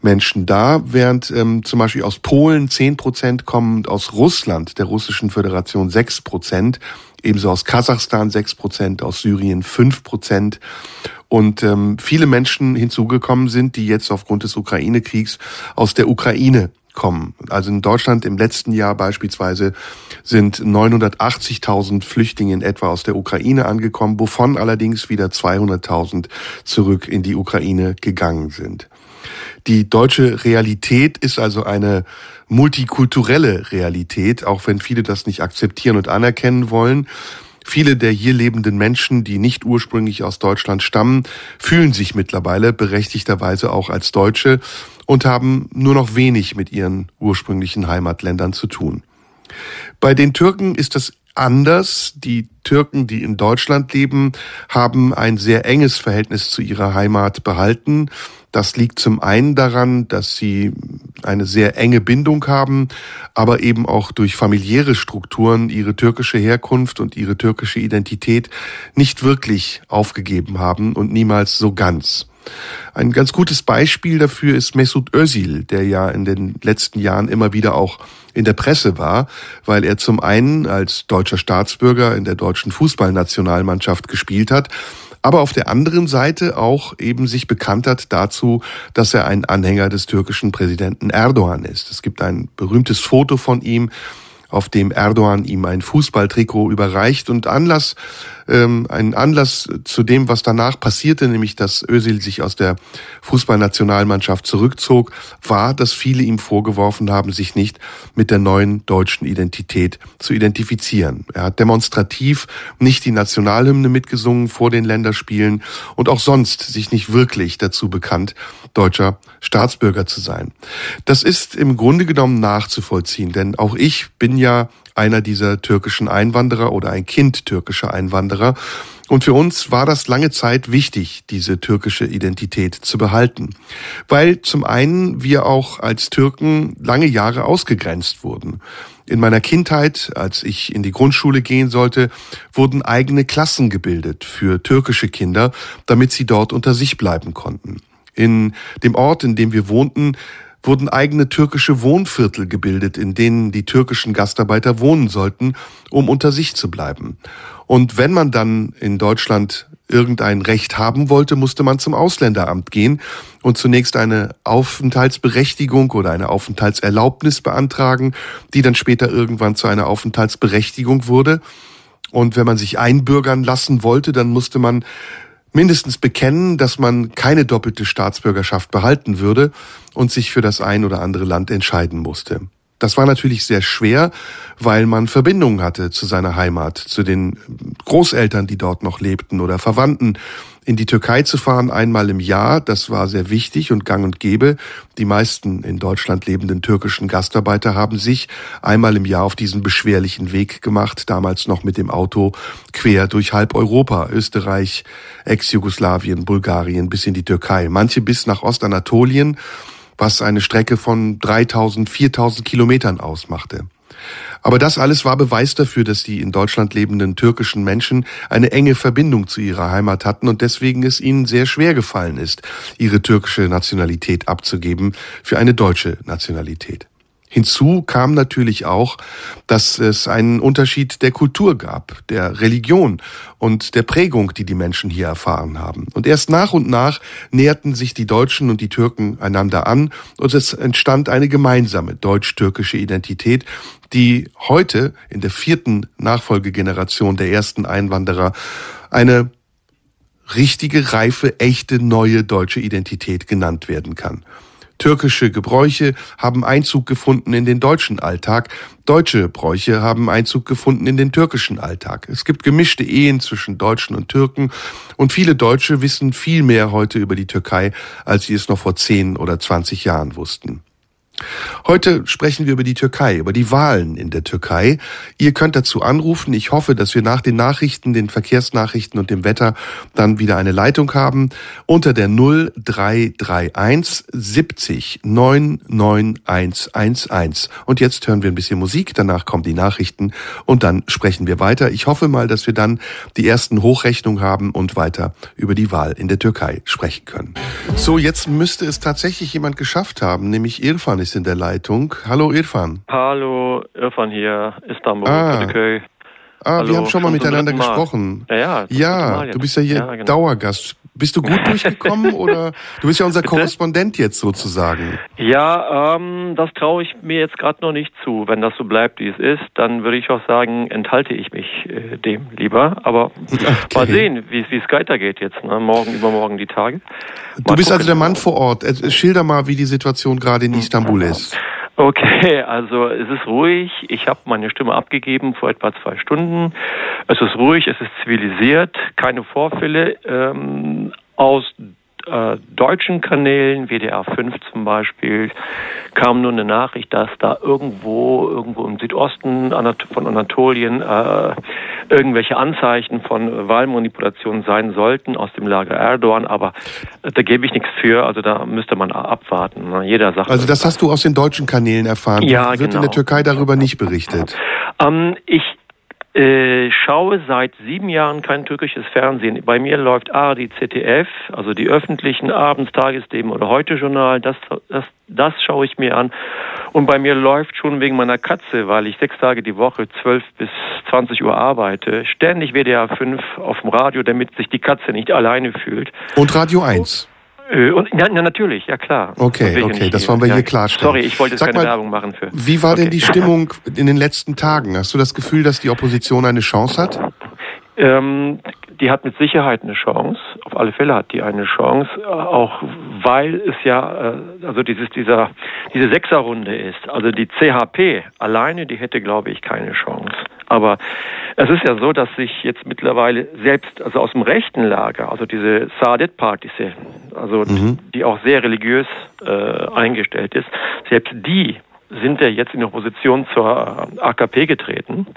Menschen da, während ähm, zum Beispiel aus Polen 10 Prozent kommen, aus Russland, der Russischen Föderation 6 Prozent, ebenso aus Kasachstan 6 Prozent, aus Syrien 5 Prozent und ähm, viele Menschen hinzugekommen sind, die jetzt aufgrund des Ukraine-Kriegs aus der Ukraine kommen. Also in Deutschland im letzten Jahr beispielsweise sind 980.000 Flüchtlinge in etwa aus der Ukraine angekommen, wovon allerdings wieder 200.000 zurück in die Ukraine gegangen sind. Die deutsche Realität ist also eine multikulturelle Realität, auch wenn viele das nicht akzeptieren und anerkennen wollen. Viele der hier lebenden Menschen, die nicht ursprünglich aus Deutschland stammen, fühlen sich mittlerweile berechtigterweise auch als Deutsche und haben nur noch wenig mit ihren ursprünglichen Heimatländern zu tun. Bei den Türken ist das anders. Die Türken, die in Deutschland leben, haben ein sehr enges Verhältnis zu ihrer Heimat behalten. Das liegt zum einen daran, dass sie eine sehr enge Bindung haben, aber eben auch durch familiäre Strukturen ihre türkische Herkunft und ihre türkische Identität nicht wirklich aufgegeben haben und niemals so ganz. Ein ganz gutes Beispiel dafür ist Mesut Özil, der ja in den letzten Jahren immer wieder auch in der Presse war, weil er zum einen als deutscher Staatsbürger in der deutschen Fußballnationalmannschaft gespielt hat, aber auf der anderen Seite auch eben sich bekannt hat dazu, dass er ein Anhänger des türkischen Präsidenten Erdogan ist. Es gibt ein berühmtes Foto von ihm, auf dem Erdogan ihm ein Fußballtrikot überreicht und Anlass ähm, ein Anlass zu dem, was danach passierte, nämlich dass Özil sich aus der Fußballnationalmannschaft zurückzog, war, dass viele ihm vorgeworfen haben, sich nicht mit der neuen deutschen Identität zu identifizieren. Er hat demonstrativ nicht die Nationalhymne mitgesungen vor den Länderspielen und auch sonst sich nicht wirklich dazu bekannt, deutscher Staatsbürger zu sein. Das ist im Grunde genommen nachzuvollziehen, denn auch ich bin ja einer dieser türkischen Einwanderer oder ein Kind türkischer Einwanderer. Und für uns war das lange Zeit wichtig, diese türkische Identität zu behalten, weil zum einen wir auch als Türken lange Jahre ausgegrenzt wurden. In meiner Kindheit, als ich in die Grundschule gehen sollte, wurden eigene Klassen gebildet für türkische Kinder, damit sie dort unter sich bleiben konnten. In dem Ort, in dem wir wohnten, wurden eigene türkische Wohnviertel gebildet, in denen die türkischen Gastarbeiter wohnen sollten, um unter sich zu bleiben. Und wenn man dann in Deutschland irgendein Recht haben wollte, musste man zum Ausländeramt gehen und zunächst eine Aufenthaltsberechtigung oder eine Aufenthaltserlaubnis beantragen, die dann später irgendwann zu einer Aufenthaltsberechtigung wurde. Und wenn man sich einbürgern lassen wollte, dann musste man mindestens bekennen, dass man keine doppelte Staatsbürgerschaft behalten würde und sich für das ein oder andere Land entscheiden musste. Das war natürlich sehr schwer, weil man Verbindungen hatte zu seiner Heimat, zu den Großeltern, die dort noch lebten oder Verwandten in die Türkei zu fahren, einmal im Jahr, das war sehr wichtig und gang und gäbe. Die meisten in Deutschland lebenden türkischen Gastarbeiter haben sich einmal im Jahr auf diesen beschwerlichen Weg gemacht, damals noch mit dem Auto quer durch halb Europa, Österreich, Ex-Jugoslawien, Bulgarien bis in die Türkei, manche bis nach Ostanatolien, was eine Strecke von 3000, 4000 Kilometern ausmachte. Aber das alles war Beweis dafür, dass die in Deutschland lebenden türkischen Menschen eine enge Verbindung zu ihrer Heimat hatten und deswegen es ihnen sehr schwer gefallen ist, ihre türkische Nationalität abzugeben für eine deutsche Nationalität. Hinzu kam natürlich auch, dass es einen Unterschied der Kultur gab, der Religion und der Prägung, die die Menschen hier erfahren haben. Und erst nach und nach näherten sich die Deutschen und die Türken einander an und es entstand eine gemeinsame deutsch-türkische Identität, die heute in der vierten Nachfolgegeneration der ersten Einwanderer eine richtige, reife, echte, neue deutsche Identität genannt werden kann. Türkische Gebräuche haben Einzug gefunden in den deutschen Alltag. Deutsche Bräuche haben Einzug gefunden in den türkischen Alltag. Es gibt gemischte Ehen zwischen Deutschen und Türken und viele Deutsche wissen viel mehr heute über die Türkei, als sie es noch vor 10 oder 20 Jahren wussten. Heute sprechen wir über die Türkei, über die Wahlen in der Türkei. Ihr könnt dazu anrufen. Ich hoffe, dass wir nach den Nachrichten, den Verkehrsnachrichten und dem Wetter dann wieder eine Leitung haben unter der 0331 70 99111. Und jetzt hören wir ein bisschen Musik, danach kommen die Nachrichten und dann sprechen wir weiter. Ich hoffe mal, dass wir dann die ersten Hochrechnungen haben und weiter über die Wahl in der Türkei sprechen können. So, jetzt müsste es tatsächlich jemand geschafft haben, nämlich Irfan ist in der Leitung. Hallo Irfan. Hallo, Irfan hier, Istanbul, Ah. Ah, Hallo, wir haben schon mal schon miteinander gesprochen. Ja, ja. Ja, du bist ja hier genau. Dauergast. Bist du gut [laughs] durchgekommen oder du bist ja unser Korrespondent jetzt sozusagen? Ja, ähm, das traue ich mir jetzt gerade noch nicht zu. Wenn das so bleibt, wie es ist, dann würde ich auch sagen, enthalte ich mich äh, dem lieber. Aber mal sehen, wie es weitergeht jetzt. Ne? Morgen, übermorgen die Tage. Du Mal bist also gucken. der Mann vor Ort. Äh, Schilder mal, wie die Situation gerade in Istanbul ist. Okay, also es ist ruhig. Ich habe meine Stimme abgegeben vor etwa zwei Stunden. Es ist ruhig, es ist zivilisiert, keine Vorfälle. Ähm, aus äh, deutschen Kanälen, WDR 5 zum Beispiel, kam nur eine Nachricht, dass da irgendwo, irgendwo im Südosten von Anatolien äh, irgendwelche Anzeichen von Wahlmanipulation sein sollten aus dem Lager Erdogan, aber äh, da gebe ich nichts für, also da müsste man abwarten. ne? Jeder sagt Also das hast du aus den deutschen Kanälen erfahren. Ja, Wird in genau. der Türkei darüber nicht berichtet. Ähm, ich äh, schaue seit sieben Jahren kein türkisches Fernsehen. Bei mir läuft ARD, ZDF, also die öffentlichen Abends, Tagesthemen oder Heute-Journal. Das, das, das schaue ich mir an. Und bei mir läuft schon wegen meiner Katze, weil ich sechs Tage die Woche, zwölf bis 20 Uhr arbeite, ständig WDR 5 auf dem Radio, damit sich die Katze nicht alleine fühlt. Und Radio 1. Äh, Und ja, ja, natürlich, ja klar. Okay, Das ja okay, das wollen wir ja, hier klarstellen. Sorry, ich wollte jetzt Sag keine mal, Werbung machen für. Wie war denn Okay. die Stimmung in den letzten Tagen? Hast du das Gefühl, dass die Opposition eine Chance hat? Ähm, die hat mit Sicherheit eine Chance. Auf alle Fälle hat die eine Chance, auch weil es ja, äh, also dieses, dieser, diese Sechserrunde ist. Also die CHP alleine, die hätte, glaube ich, keine Chance. Aber es ist ja so, dass sich jetzt mittlerweile selbst, also aus dem rechten Lager, also diese Saadet-Partisse, also die auch sehr religiös äh, eingestellt ist, selbst die sind ja jetzt in Opposition zur AKP getreten.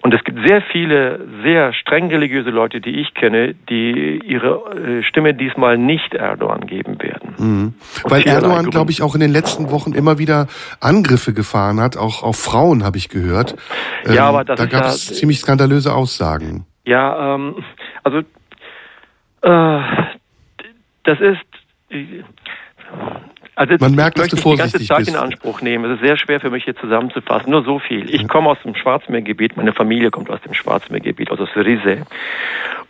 Und es gibt sehr viele sehr streng religiöse Leute, die ich kenne, die ihre äh, Stimme diesmal nicht Erdogan geben werden. Mhm. Weil Erdogan, glaube ich, auch in den letzten Wochen immer wieder Angriffe gefahren hat, auch auf Frauen, habe ich gehört. Ähm, Ja, aber das da gab ja- es ziemlich skandalöse Aussagen. Ja, ähm, also äh, das ist also Man merkt, ich dass du möchte nicht die ganze vorsichtig Zeit bist. in Anspruch nehmen. Es ist sehr schwer für mich hier zusammenzufassen. Nur so viel. Ich komme aus dem Schwarzmeergebiet. Meine Familie kommt aus dem Schwarzmeergebiet, also aus Rize.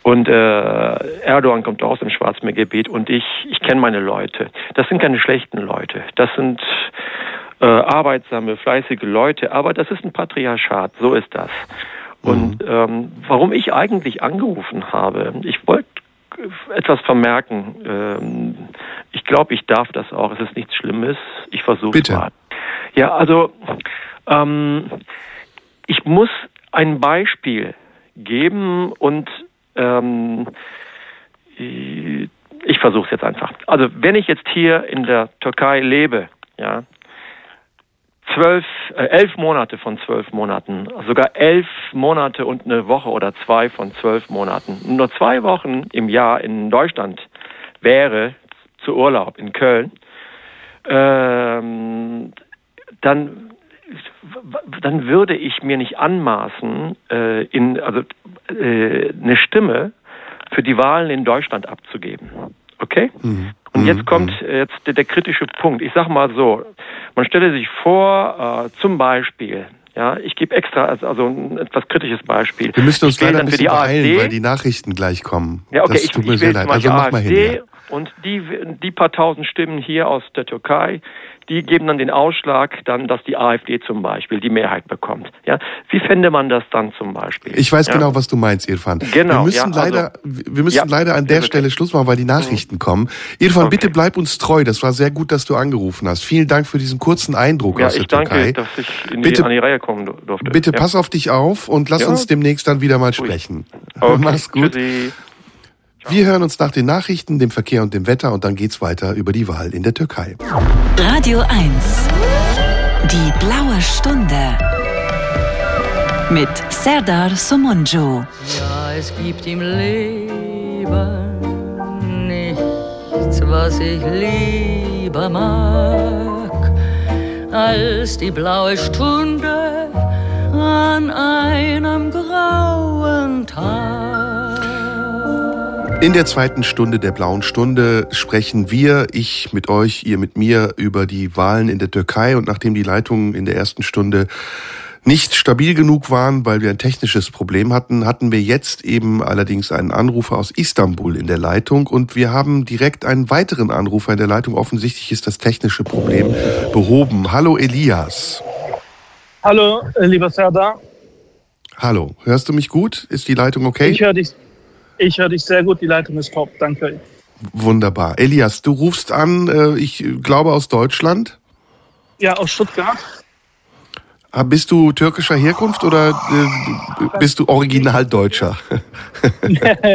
Und äh, Erdogan kommt auch aus dem Schwarzmeergebiet. Und ich, ich kenne meine Leute. Das sind keine schlechten Leute. Das sind äh, arbeitsame, fleißige Leute. Aber das ist ein Patriarchat. So ist das. Und ähm, warum ich eigentlich angerufen habe, ich wollte etwas vermerken. Ähm, ich glaube, ich darf das auch. Es ist nichts Schlimmes. Ich versuche Bitte. mal. Ja, also ähm, ich muss ein Beispiel geben und ähm, ich versuche es jetzt einfach. Also wenn ich jetzt hier in der Türkei lebe, ja, zwölf, äh, elf Monate von zwölf Monaten, sogar elf Monate und eine Woche oder zwei von zwölf Monaten, nur zwei Wochen im Jahr in Deutschland wäre zu Urlaub in Köln, ähm, dann dann würde ich mir nicht anmaßen, äh, in, also äh, eine Stimme für die Wahlen in Deutschland abzugeben. Okay? Und jetzt kommt jetzt der, der kritische Punkt. Ich sage mal so, Man stelle sich vor, äh, zum Beispiel, ja, ich gebe extra, also, ein etwas kritisches Beispiel. Wir müssen uns ich leider ein bisschen die beeilen, AfD. weil die Nachrichten gleich kommen. Ja, okay, das ich, tut ich mir sehr wähle leid. Also mach mal hin. Ja. Und die, die paar tausend Stimmen hier aus der Türkei, die geben dann den Ausschlag, dann, dass die AfD zum Beispiel die Mehrheit bekommt. Ja, wie fände man das dann zum Beispiel? Ich weiß ja? genau, was du meinst, Irfan. Genau, Wir müssen ja, also- leider, wir müssen Ja, leider an der. Stelle Schluss machen, weil die Nachrichten kommen. Irfan, Okay. bitte bleib uns treu. Das war sehr gut, dass du angerufen hast. Vielen Dank für diesen kurzen Eindruck Ja, aus der ich danke, Türkei. dass ich in Bitte- die, an die Reihe kommen dur- durfte. Bitte ja. pass auf dich auf und lass Ja. uns demnächst dann wieder mal sprechen. Okay, [laughs] Mach's gut. tschüssi. Wir hören uns nach den Nachrichten, dem Verkehr und dem Wetter und dann geht's weiter über die Wahl in der Türkei. Radio 1. Die blaue Stunde. Mit Serdar Somunju. Ja, es gibt im Leben nichts, was ich lieber mag, als die blaue Stunde an einem grauen Tag. In der zweiten Stunde der blauen Stunde sprechen wir, ich mit euch, ihr mit mir, über die Wahlen in der Türkei. Und nachdem die Leitungen in der ersten Stunde nicht stabil genug waren, weil wir ein technisches Problem hatten, hatten wir jetzt eben allerdings einen Anrufer aus Istanbul in der Leitung und wir haben direkt einen weiteren Anrufer in der Leitung. Offensichtlich ist das technische Problem behoben. Hallo Elias. Hallo, lieber Serdar. Hallo, hörst du mich gut? Ist die Leitung okay? Ich höre dich, ich höre dich sehr gut. Die Leitung ist top. Danke. Wunderbar. Elias, du rufst an, äh, ich glaube aus Deutschland. Ja, aus Stuttgart. Ah, Bist du türkischer Herkunft oder äh, bist du original Deutscher? [laughs]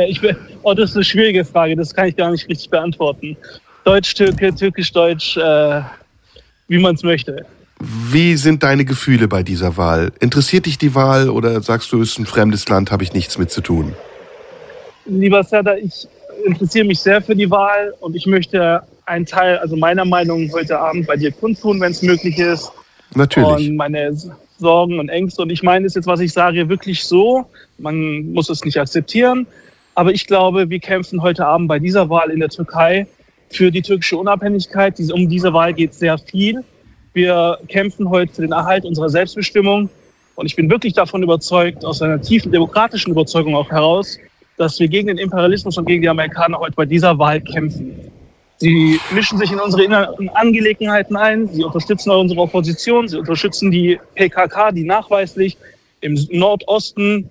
ich bin, oh, das ist eine schwierige Frage. Das kann ich gar nicht richtig beantworten. Deutsch-Türke, Türkisch-Deutsch, äh, wie man es möchte. Wie sind deine Gefühle bei dieser Wahl? Interessiert dich die Wahl oder sagst du, es ist ein fremdes Land, habe ich nichts mit zu tun? Lieber Serdar, ich interessiere mich sehr für die Wahl und ich möchte einen Teil, also meiner Meinung heute Abend bei dir kundtun, wenn es möglich ist. Natürlich. Und meine Sorgen und Ängste. Und ich meine es jetzt, was ich sage, wirklich so. Man muss es nicht akzeptieren. Aber ich glaube, wir kämpfen heute Abend bei dieser Wahl in der Türkei für die türkische Unabhängigkeit. Um diese Wahl geht sehr viel. Wir kämpfen heute für den Erhalt unserer Selbstbestimmung. Und ich bin wirklich davon überzeugt, aus einer tiefen demokratischen Überzeugung auch heraus, dass wir gegen den Imperialismus und gegen die Amerikaner heute bei dieser Wahl kämpfen. Sie mischen sich in unsere inneren Angelegenheiten ein. Sie unterstützen unsere Opposition. Sie unterstützen die PKK, die nachweislich im Nordosten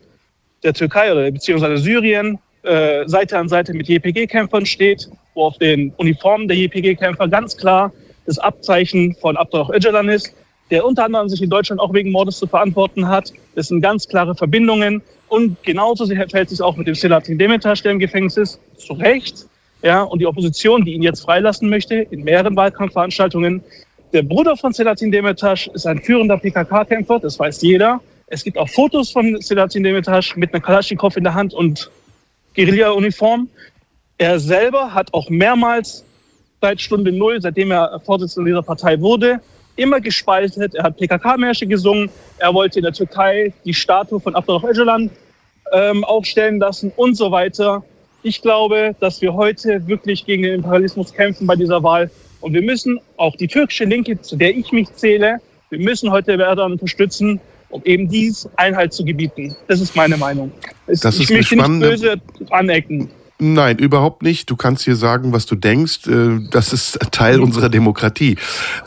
der Türkei oder beziehungsweise Syrien äh, Seite an Seite mit JPG-Kämpfern steht, wo auf den Uniformen der JPG-Kämpfer ganz klar das Abzeichen von Abdullah Öcalan ist, der unter anderem sich in Deutschland auch wegen Mordes zu verantworten hat. Das sind ganz klare Verbindungen. Und genauso verhält sich auch mit dem Selahattin Demirtas, der im Gefängnis ist, zu Recht. Ja, und die Opposition, die ihn jetzt freilassen möchte, in mehreren Wahlkampfveranstaltungen. Der Bruder von Selahattin Demirtas ist ein führender PKK-Kämpfer, das weiß jeder. Es gibt auch Fotos von Selahattin Demirtas mit einer Kalaschnikow in der Hand und Guerilla-Uniform. Er selber hat auch mehrmals seit Stunde Null, seitdem er Vorsitzender dieser Partei wurde, immer gespaltet. Er hat PKK-Märsche gesungen. Er wollte in der Türkei die Statue von Abdullah Öcalan ähm, aufstellen lassen und so weiter. Ich glaube, dass wir heute wirklich gegen den Imperialismus kämpfen bei dieser Wahl. Und wir müssen auch die türkische Linke, zu der ich mich zähle, wir müssen heute Erdogan unterstützen, um eben dies Einhalt zu gebieten. Das ist meine Meinung. Es, Das ich ist möchte nicht spannende- böse anecken. Nein, überhaupt nicht. Du kannst hier sagen, was du denkst. Äh, Das ist Teil unserer Demokratie.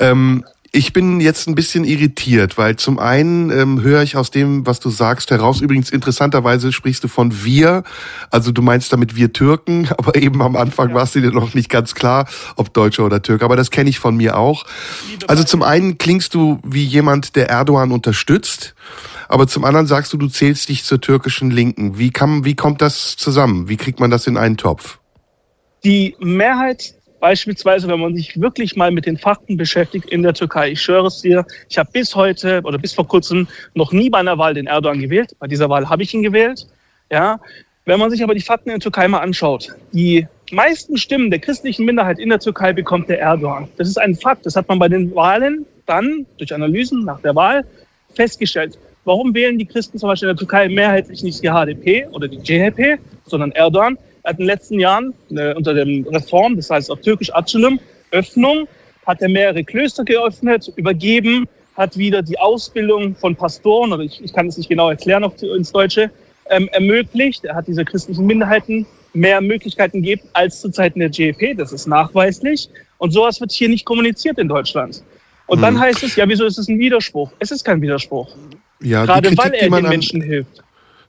Ähm, Ich bin jetzt ein bisschen irritiert, weil zum einen ähm, höre ich aus dem, was du sagst, heraus, übrigens interessanterweise sprichst du von wir, also du meinst damit wir Türken, [laughs] aber eben am Anfang warst du dir noch nicht ganz klar, ob Deutscher oder Türke, aber das kenne ich von mir auch. Also zum einen klingst du wie jemand, der Erdogan unterstützt, aber zum anderen sagst du, du zählst dich zur türkischen Linken. Wie, kann, wie kommt das zusammen? Wie kriegt man das in einen Topf? Die Mehrheit, beispielsweise, wenn man sich wirklich mal mit den Fakten beschäftigt in der Türkei, ich schwöre es dir, ich habe bis heute oder bis vor kurzem noch nie bei einer Wahl den Erdogan gewählt. Bei dieser Wahl habe ich ihn gewählt. Ja, wenn man sich aber die Fakten in der Türkei mal anschaut, die meisten Stimmen der christlichen Minderheit in der Türkei bekommt der Erdogan. Das ist ein Fakt. Das hat man bei den Wahlen dann durch Analysen nach der Wahl festgestellt. Warum wählen die Christen zum Beispiel in der Türkei mehrheitlich nicht die HDP oder die CHP, sondern Erdogan? Er hat in den letzten Jahren äh, unter der Reform, das heißt auf Türkisch Açılım, Öffnung, hat er mehrere Klöster geöffnet, übergeben, hat wieder die Ausbildung von Pastoren, oder ich, ich kann es nicht genau erklären auf, ins Deutsche, ähm, ermöglicht. Er hat diese christlichen Minderheiten mehr Möglichkeiten gegeben als zu Zeiten der GEP. Das ist nachweislich. Und sowas wird hier nicht kommuniziert in Deutschland. Und hm. dann heißt es, ja, wieso ist es ein Widerspruch? Es ist kein Widerspruch. Ja, Gerade Kritik, weil er den Menschen hilft.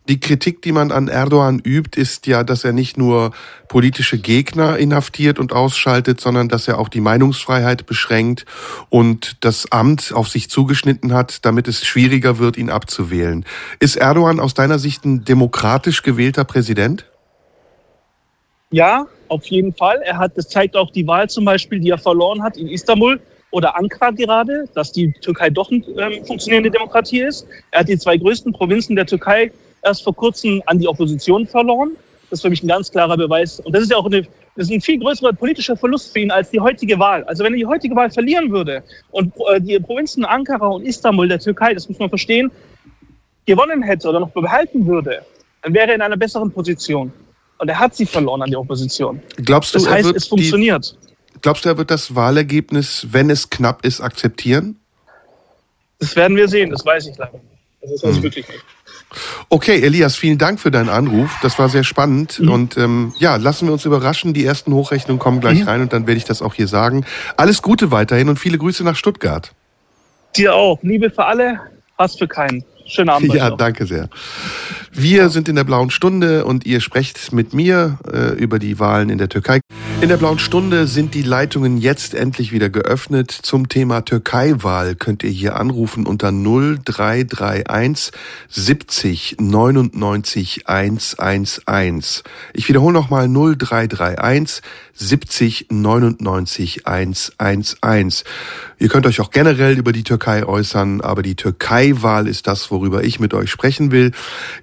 Die Kritik, die man an Erdogan übt, ist ja, dass er nicht nur politische Gegner inhaftiert und ausschaltet, sondern dass er auch die Meinungsfreiheit beschränkt und das Amt auf sich zugeschnitten hat, damit es schwieriger wird, ihn abzuwählen. Ist Erdogan aus deiner Sicht ein demokratisch gewählter Präsident? Ja, auf jeden Fall. Er hat, das zeigt auch die Wahl zum Beispiel, die er verloren hat in Istanbul oder Ankara gerade, dass die Türkei doch eine ähm, funktionierende Demokratie ist. Er hat die zwei größten Provinzen der Türkei erst vor kurzem an die Opposition verloren. Das ist für mich ein ganz klarer Beweis. Und das ist ja auch eine, das ist ein viel größerer politischer Verlust für ihn als die heutige Wahl. Also wenn er die heutige Wahl verlieren würde und äh, die Provinzen Ankara und Istanbul der Türkei, das muss man verstehen, gewonnen hätte oder noch behalten würde, dann wäre er in einer besseren Position. Und er hat sie verloren an die Opposition. Glaubst du, das heißt, es funktioniert. Die, glaubst du, er wird das Wahlergebnis, wenn es knapp ist, akzeptieren? Das werden wir sehen, das weiß ich leider. Das ist also hm. wirklich nicht. Okay, Elias, vielen Dank für deinen Anruf. Das war sehr spannend. Mhm. Und ähm, ja, lassen wir uns überraschen. Die ersten Hochrechnungen kommen gleich mhm. rein und dann werde ich das auch hier sagen. Alles Gute weiterhin und viele Grüße nach Stuttgart. Dir auch. Liebe für alle, Hass für keinen. Schönen Abend. Ja, danke sehr. Wir sind in der blauen Stunde und ihr sprecht mit mir äh, über die Wahlen in der Türkei. In der blauen Stunde sind die Leitungen jetzt endlich wieder geöffnet. Zum Thema Türkei-Wahl könnt ihr hier anrufen unter 0331 70 99 111. Ich wiederhole nochmal 0331 70 99 111. Ihr könnt euch auch generell über die Türkei äußern, aber die Türkei-Wahl ist das, worüber ich mit euch sprechen will.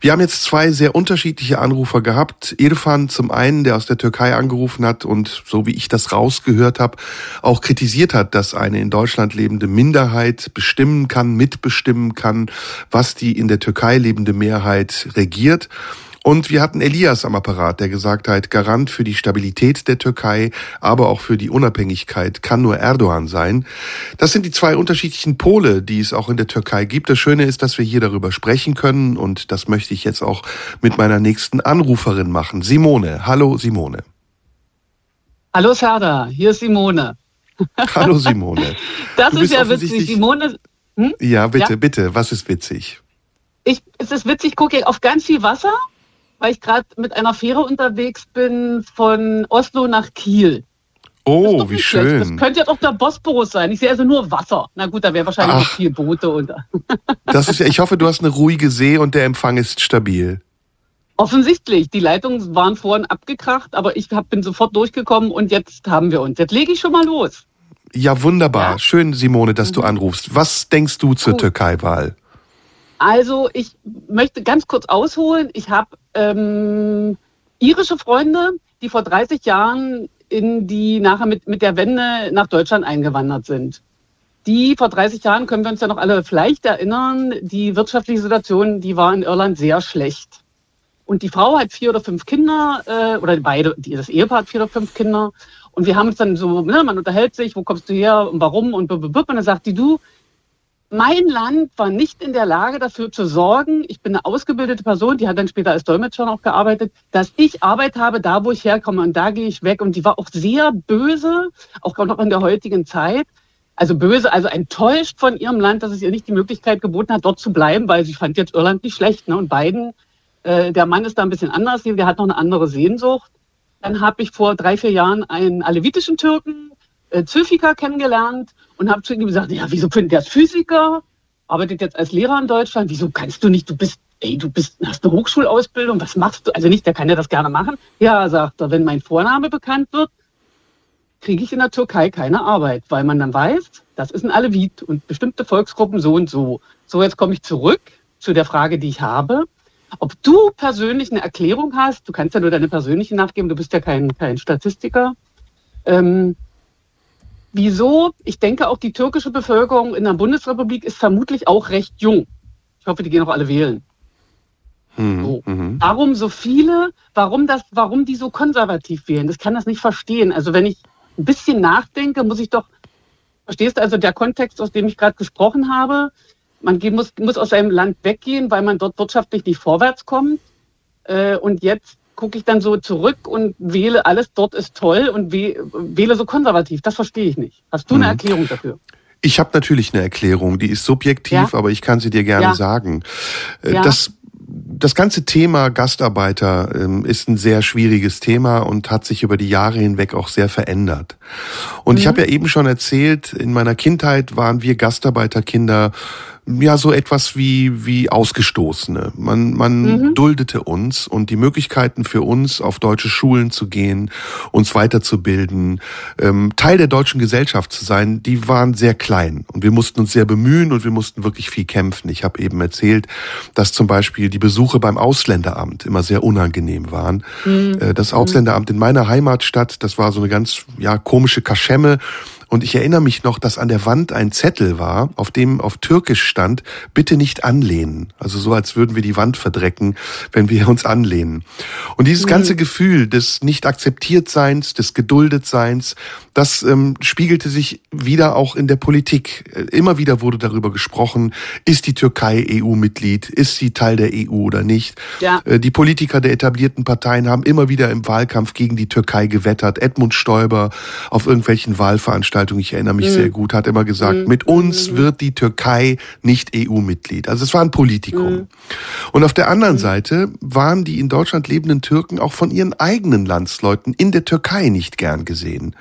Wir haben jetzt zwei sehr unterschiedliche Anrufer gehabt. Irfan zum einen, der aus der Türkei angerufen hat und so wie ich das rausgehört habe, auch kritisiert hat, dass eine in Deutschland lebende Minderheit bestimmen kann, mitbestimmen kann, was die in der Türkei lebende Mehrheit regiert. Und wir hatten Elias am Apparat, der gesagt hat, Garant für die Stabilität der Türkei, aber auch für die Unabhängigkeit kann nur Erdogan sein. Das sind die zwei unterschiedlichen Pole, die es auch in der Türkei gibt. Das Schöne ist, dass wir hier darüber sprechen können und das möchte ich jetzt auch mit meiner nächsten Anruferin machen. Simone. Hallo Simone. Hallo Serda, hier ist Simone. [laughs] Hallo Simone. Das ist ja witzig. Simone. Hm? Ja, bitte, ja? bitte. Was ist witzig? Ich, es ist witzig, ich gucke auf ganz viel Wasser weil ich gerade mit einer Fähre unterwegs bin von Oslo nach Kiel. Oh, wie schön. Das könnte ja doch der Bosporus sein. Ich sehe also nur Wasser. Na gut, da wäre wahrscheinlich noch viel Boote unter. das ist ja, ich hoffe, du hast eine ruhige See und der Empfang ist stabil. Offensichtlich. Die Leitungen waren vorhin abgekracht, aber ich hab, bin sofort durchgekommen und jetzt haben wir uns. Jetzt lege ich schon mal los. Ja, wunderbar. Ja. Schön, Simone, dass mhm. du anrufst. Was denkst du zur Türkei-Wahl? Also ich möchte ganz kurz ausholen. Ich habe ähm, irische Freunde, die vor 30 Jahren in die nachher mit, mit der Wende nach Deutschland eingewandert sind. Die vor 30 Jahren können wir uns ja noch alle vielleicht erinnern, die wirtschaftliche Situation, die war in Irland sehr schlecht. Und die Frau hat vier oder fünf Kinder, äh, oder beide, das Ehepaar hat vier oder fünf Kinder. Und wir haben uns dann so, ne, man unterhält sich, wo kommst du her und warum und und dann sagt die, du, mein Land war nicht in der Lage dafür zu sorgen, ich bin eine ausgebildete Person, die hat dann später als Dolmetscher auch gearbeitet, dass ich Arbeit habe da, wo ich herkomme und da gehe ich weg. Und die war auch sehr böse, auch noch in der heutigen Zeit. Also böse, also enttäuscht von ihrem Land, dass es ihr nicht die Möglichkeit geboten hat, dort zu bleiben, weil sie fand jetzt Irland nicht schlecht. Ne? Und beiden, äh, der Mann ist da ein bisschen anders, der hat noch eine andere Sehnsucht. Dann habe ich vor drei, vier Jahren einen alevitischen Türken, äh, Zülfika kennengelernt und habe zu ihm gesagt, ja, wieso findet der Physiker, arbeitet jetzt als Lehrer in Deutschland, wieso kannst du nicht, du bist, ey, du bist, hast eine Hochschulausbildung, was machst du? Also nicht, der kann ja das gerne machen. Ja, sagt er, wenn mein Vorname bekannt wird, kriege ich in der Türkei keine Arbeit, weil man dann weiß, das ist ein Alevit und bestimmte Volksgruppen so und so. So, jetzt komme ich zurück zu der Frage, die ich habe. Ob du persönlich eine Erklärung hast, du kannst ja nur deine persönliche nachgeben, du bist ja kein, kein Statistiker. Ähm, Wieso? Ich denke, auch die türkische Bevölkerung in der Bundesrepublik ist vermutlich auch recht jung. Ich hoffe, die gehen auch alle wählen. Hm, so. Mhm. Warum so viele? Warum das? Warum die so konservativ wählen? Das kann das nicht verstehen. Also wenn ich ein bisschen nachdenke, muss ich doch Verstehst du also der Kontext, aus dem ich gerade gesprochen habe? Man muss, muss aus seinem Land weggehen, weil man dort wirtschaftlich nicht vorwärts kommt. Äh, und jetzt gucke ich dann so zurück und wähle alles dort ist toll und wähle so konservativ. Das verstehe ich nicht. Hast du eine mhm. Erklärung dafür? Ich habe natürlich eine Erklärung, die ist subjektiv, ja? aber ich kann sie dir gerne ja. sagen. Äh, ja. Das das ganze Thema Gastarbeiter ähm, ist ein sehr schwieriges Thema und hat sich über die Jahre hinweg auch sehr verändert. Und mhm. ich habe ja eben schon erzählt, in meiner Kindheit waren wir Gastarbeiterkinder ja so etwas wie wie Ausgestoßene. Man man mhm. duldete uns und die Möglichkeiten für uns auf deutsche Schulen zu gehen, uns weiterzubilden, ähm, Teil der deutschen Gesellschaft zu sein, die waren sehr klein und wir mussten uns sehr bemühen und wir mussten wirklich viel kämpfen. Ich habe eben erzählt, dass zum Beispiel die Besuche beim Ausländeramt immer sehr unangenehm waren. Mhm. Äh, das Ausländeramt in meiner Heimatstadt, das war so eine ganz ja komische Kaschemme und ich erinnere mich noch, dass an der Wand ein Zettel war, auf dem auf Türkisch stand, bitte nicht anlehnen. Also so, als würden wir die Wand verdrecken, wenn wir uns anlehnen. Und dieses ganze mhm. Gefühl des nicht akzeptiertseins, des Geduldetseins, das ähm, spiegelte sich wieder auch in der Politik. Immer wieder wurde darüber gesprochen, ist die Türkei EU-Mitglied, ist sie Teil der EU oder nicht. Ja. Äh, die Politiker der etablierten Parteien haben immer wieder im Wahlkampf gegen die Türkei gewettert. Edmund Stoiber auf irgendwelchen Wahlveranstaltungen Veranstaltung, ich erinnere mich mhm. sehr gut, hat immer gesagt, mhm. mit uns mhm. wird die Türkei nicht EU-Mitglied. Also es war ein Politikum. Mhm. Und auf der anderen mhm. Seite waren die in Deutschland lebenden Türken auch von ihren eigenen Landsleuten in der Türkei nicht gern gesehen.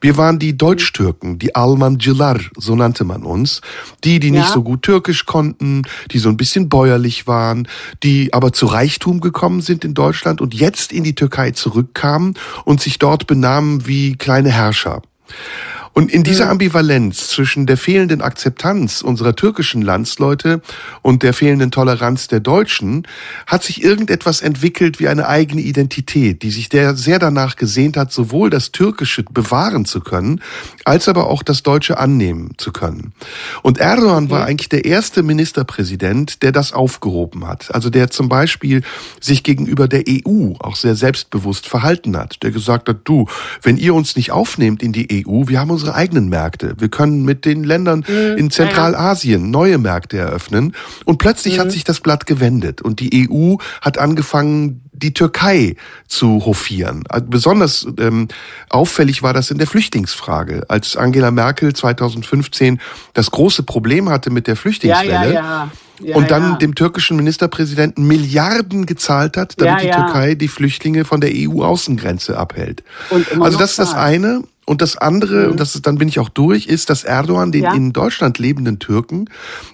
Wir waren die Deutsch-Türken, die Almancılar, so nannte man uns, die, die ja. nicht so gut Türkisch konnten, die so ein bisschen bäuerlich waren, die aber zu Reichtum gekommen sind in Deutschland und jetzt in die Türkei zurückkamen und sich dort benahmen wie kleine Herrscher. Und in dieser. Ambivalenz zwischen der fehlenden Akzeptanz unserer türkischen Landsleute und der fehlenden Toleranz der Deutschen hat sich irgendetwas entwickelt wie eine eigene Identität, die sich der sehr danach gesehnt hat, sowohl das Türkische bewahren zu können, als aber auch das Deutsche annehmen zu können. Und Erdogan war eigentlich der erste Ministerpräsident, der das aufgehoben hat. Also der zum Beispiel sich gegenüber der EU auch sehr selbstbewusst verhalten hat. Der gesagt hat, du, wenn ihr uns nicht aufnehmt in die EU, wir haben uns unsere eigenen Märkte. Wir können mit den Ländern mhm. in Zentralasien neue Märkte eröffnen. Und plötzlich mhm. hat sich das Blatt gewendet und die EU hat angefangen, die Türkei zu hofieren. Also besonders ähm, auffällig war das in der Flüchtlingsfrage, als Angela Merkel 2015 das große Problem hatte mit der Flüchtlingswelle. Ja, ja, ja. Und dann dem türkischen Ministerpräsidenten Milliarden gezahlt hat, damit die Türkei die Flüchtlinge von der EU-Außengrenze abhält. also das ist das eine. Und das andere, mhm. und das ist, dann bin ich auch durch, ist, dass Erdogan den ja. in Deutschland lebenden Türken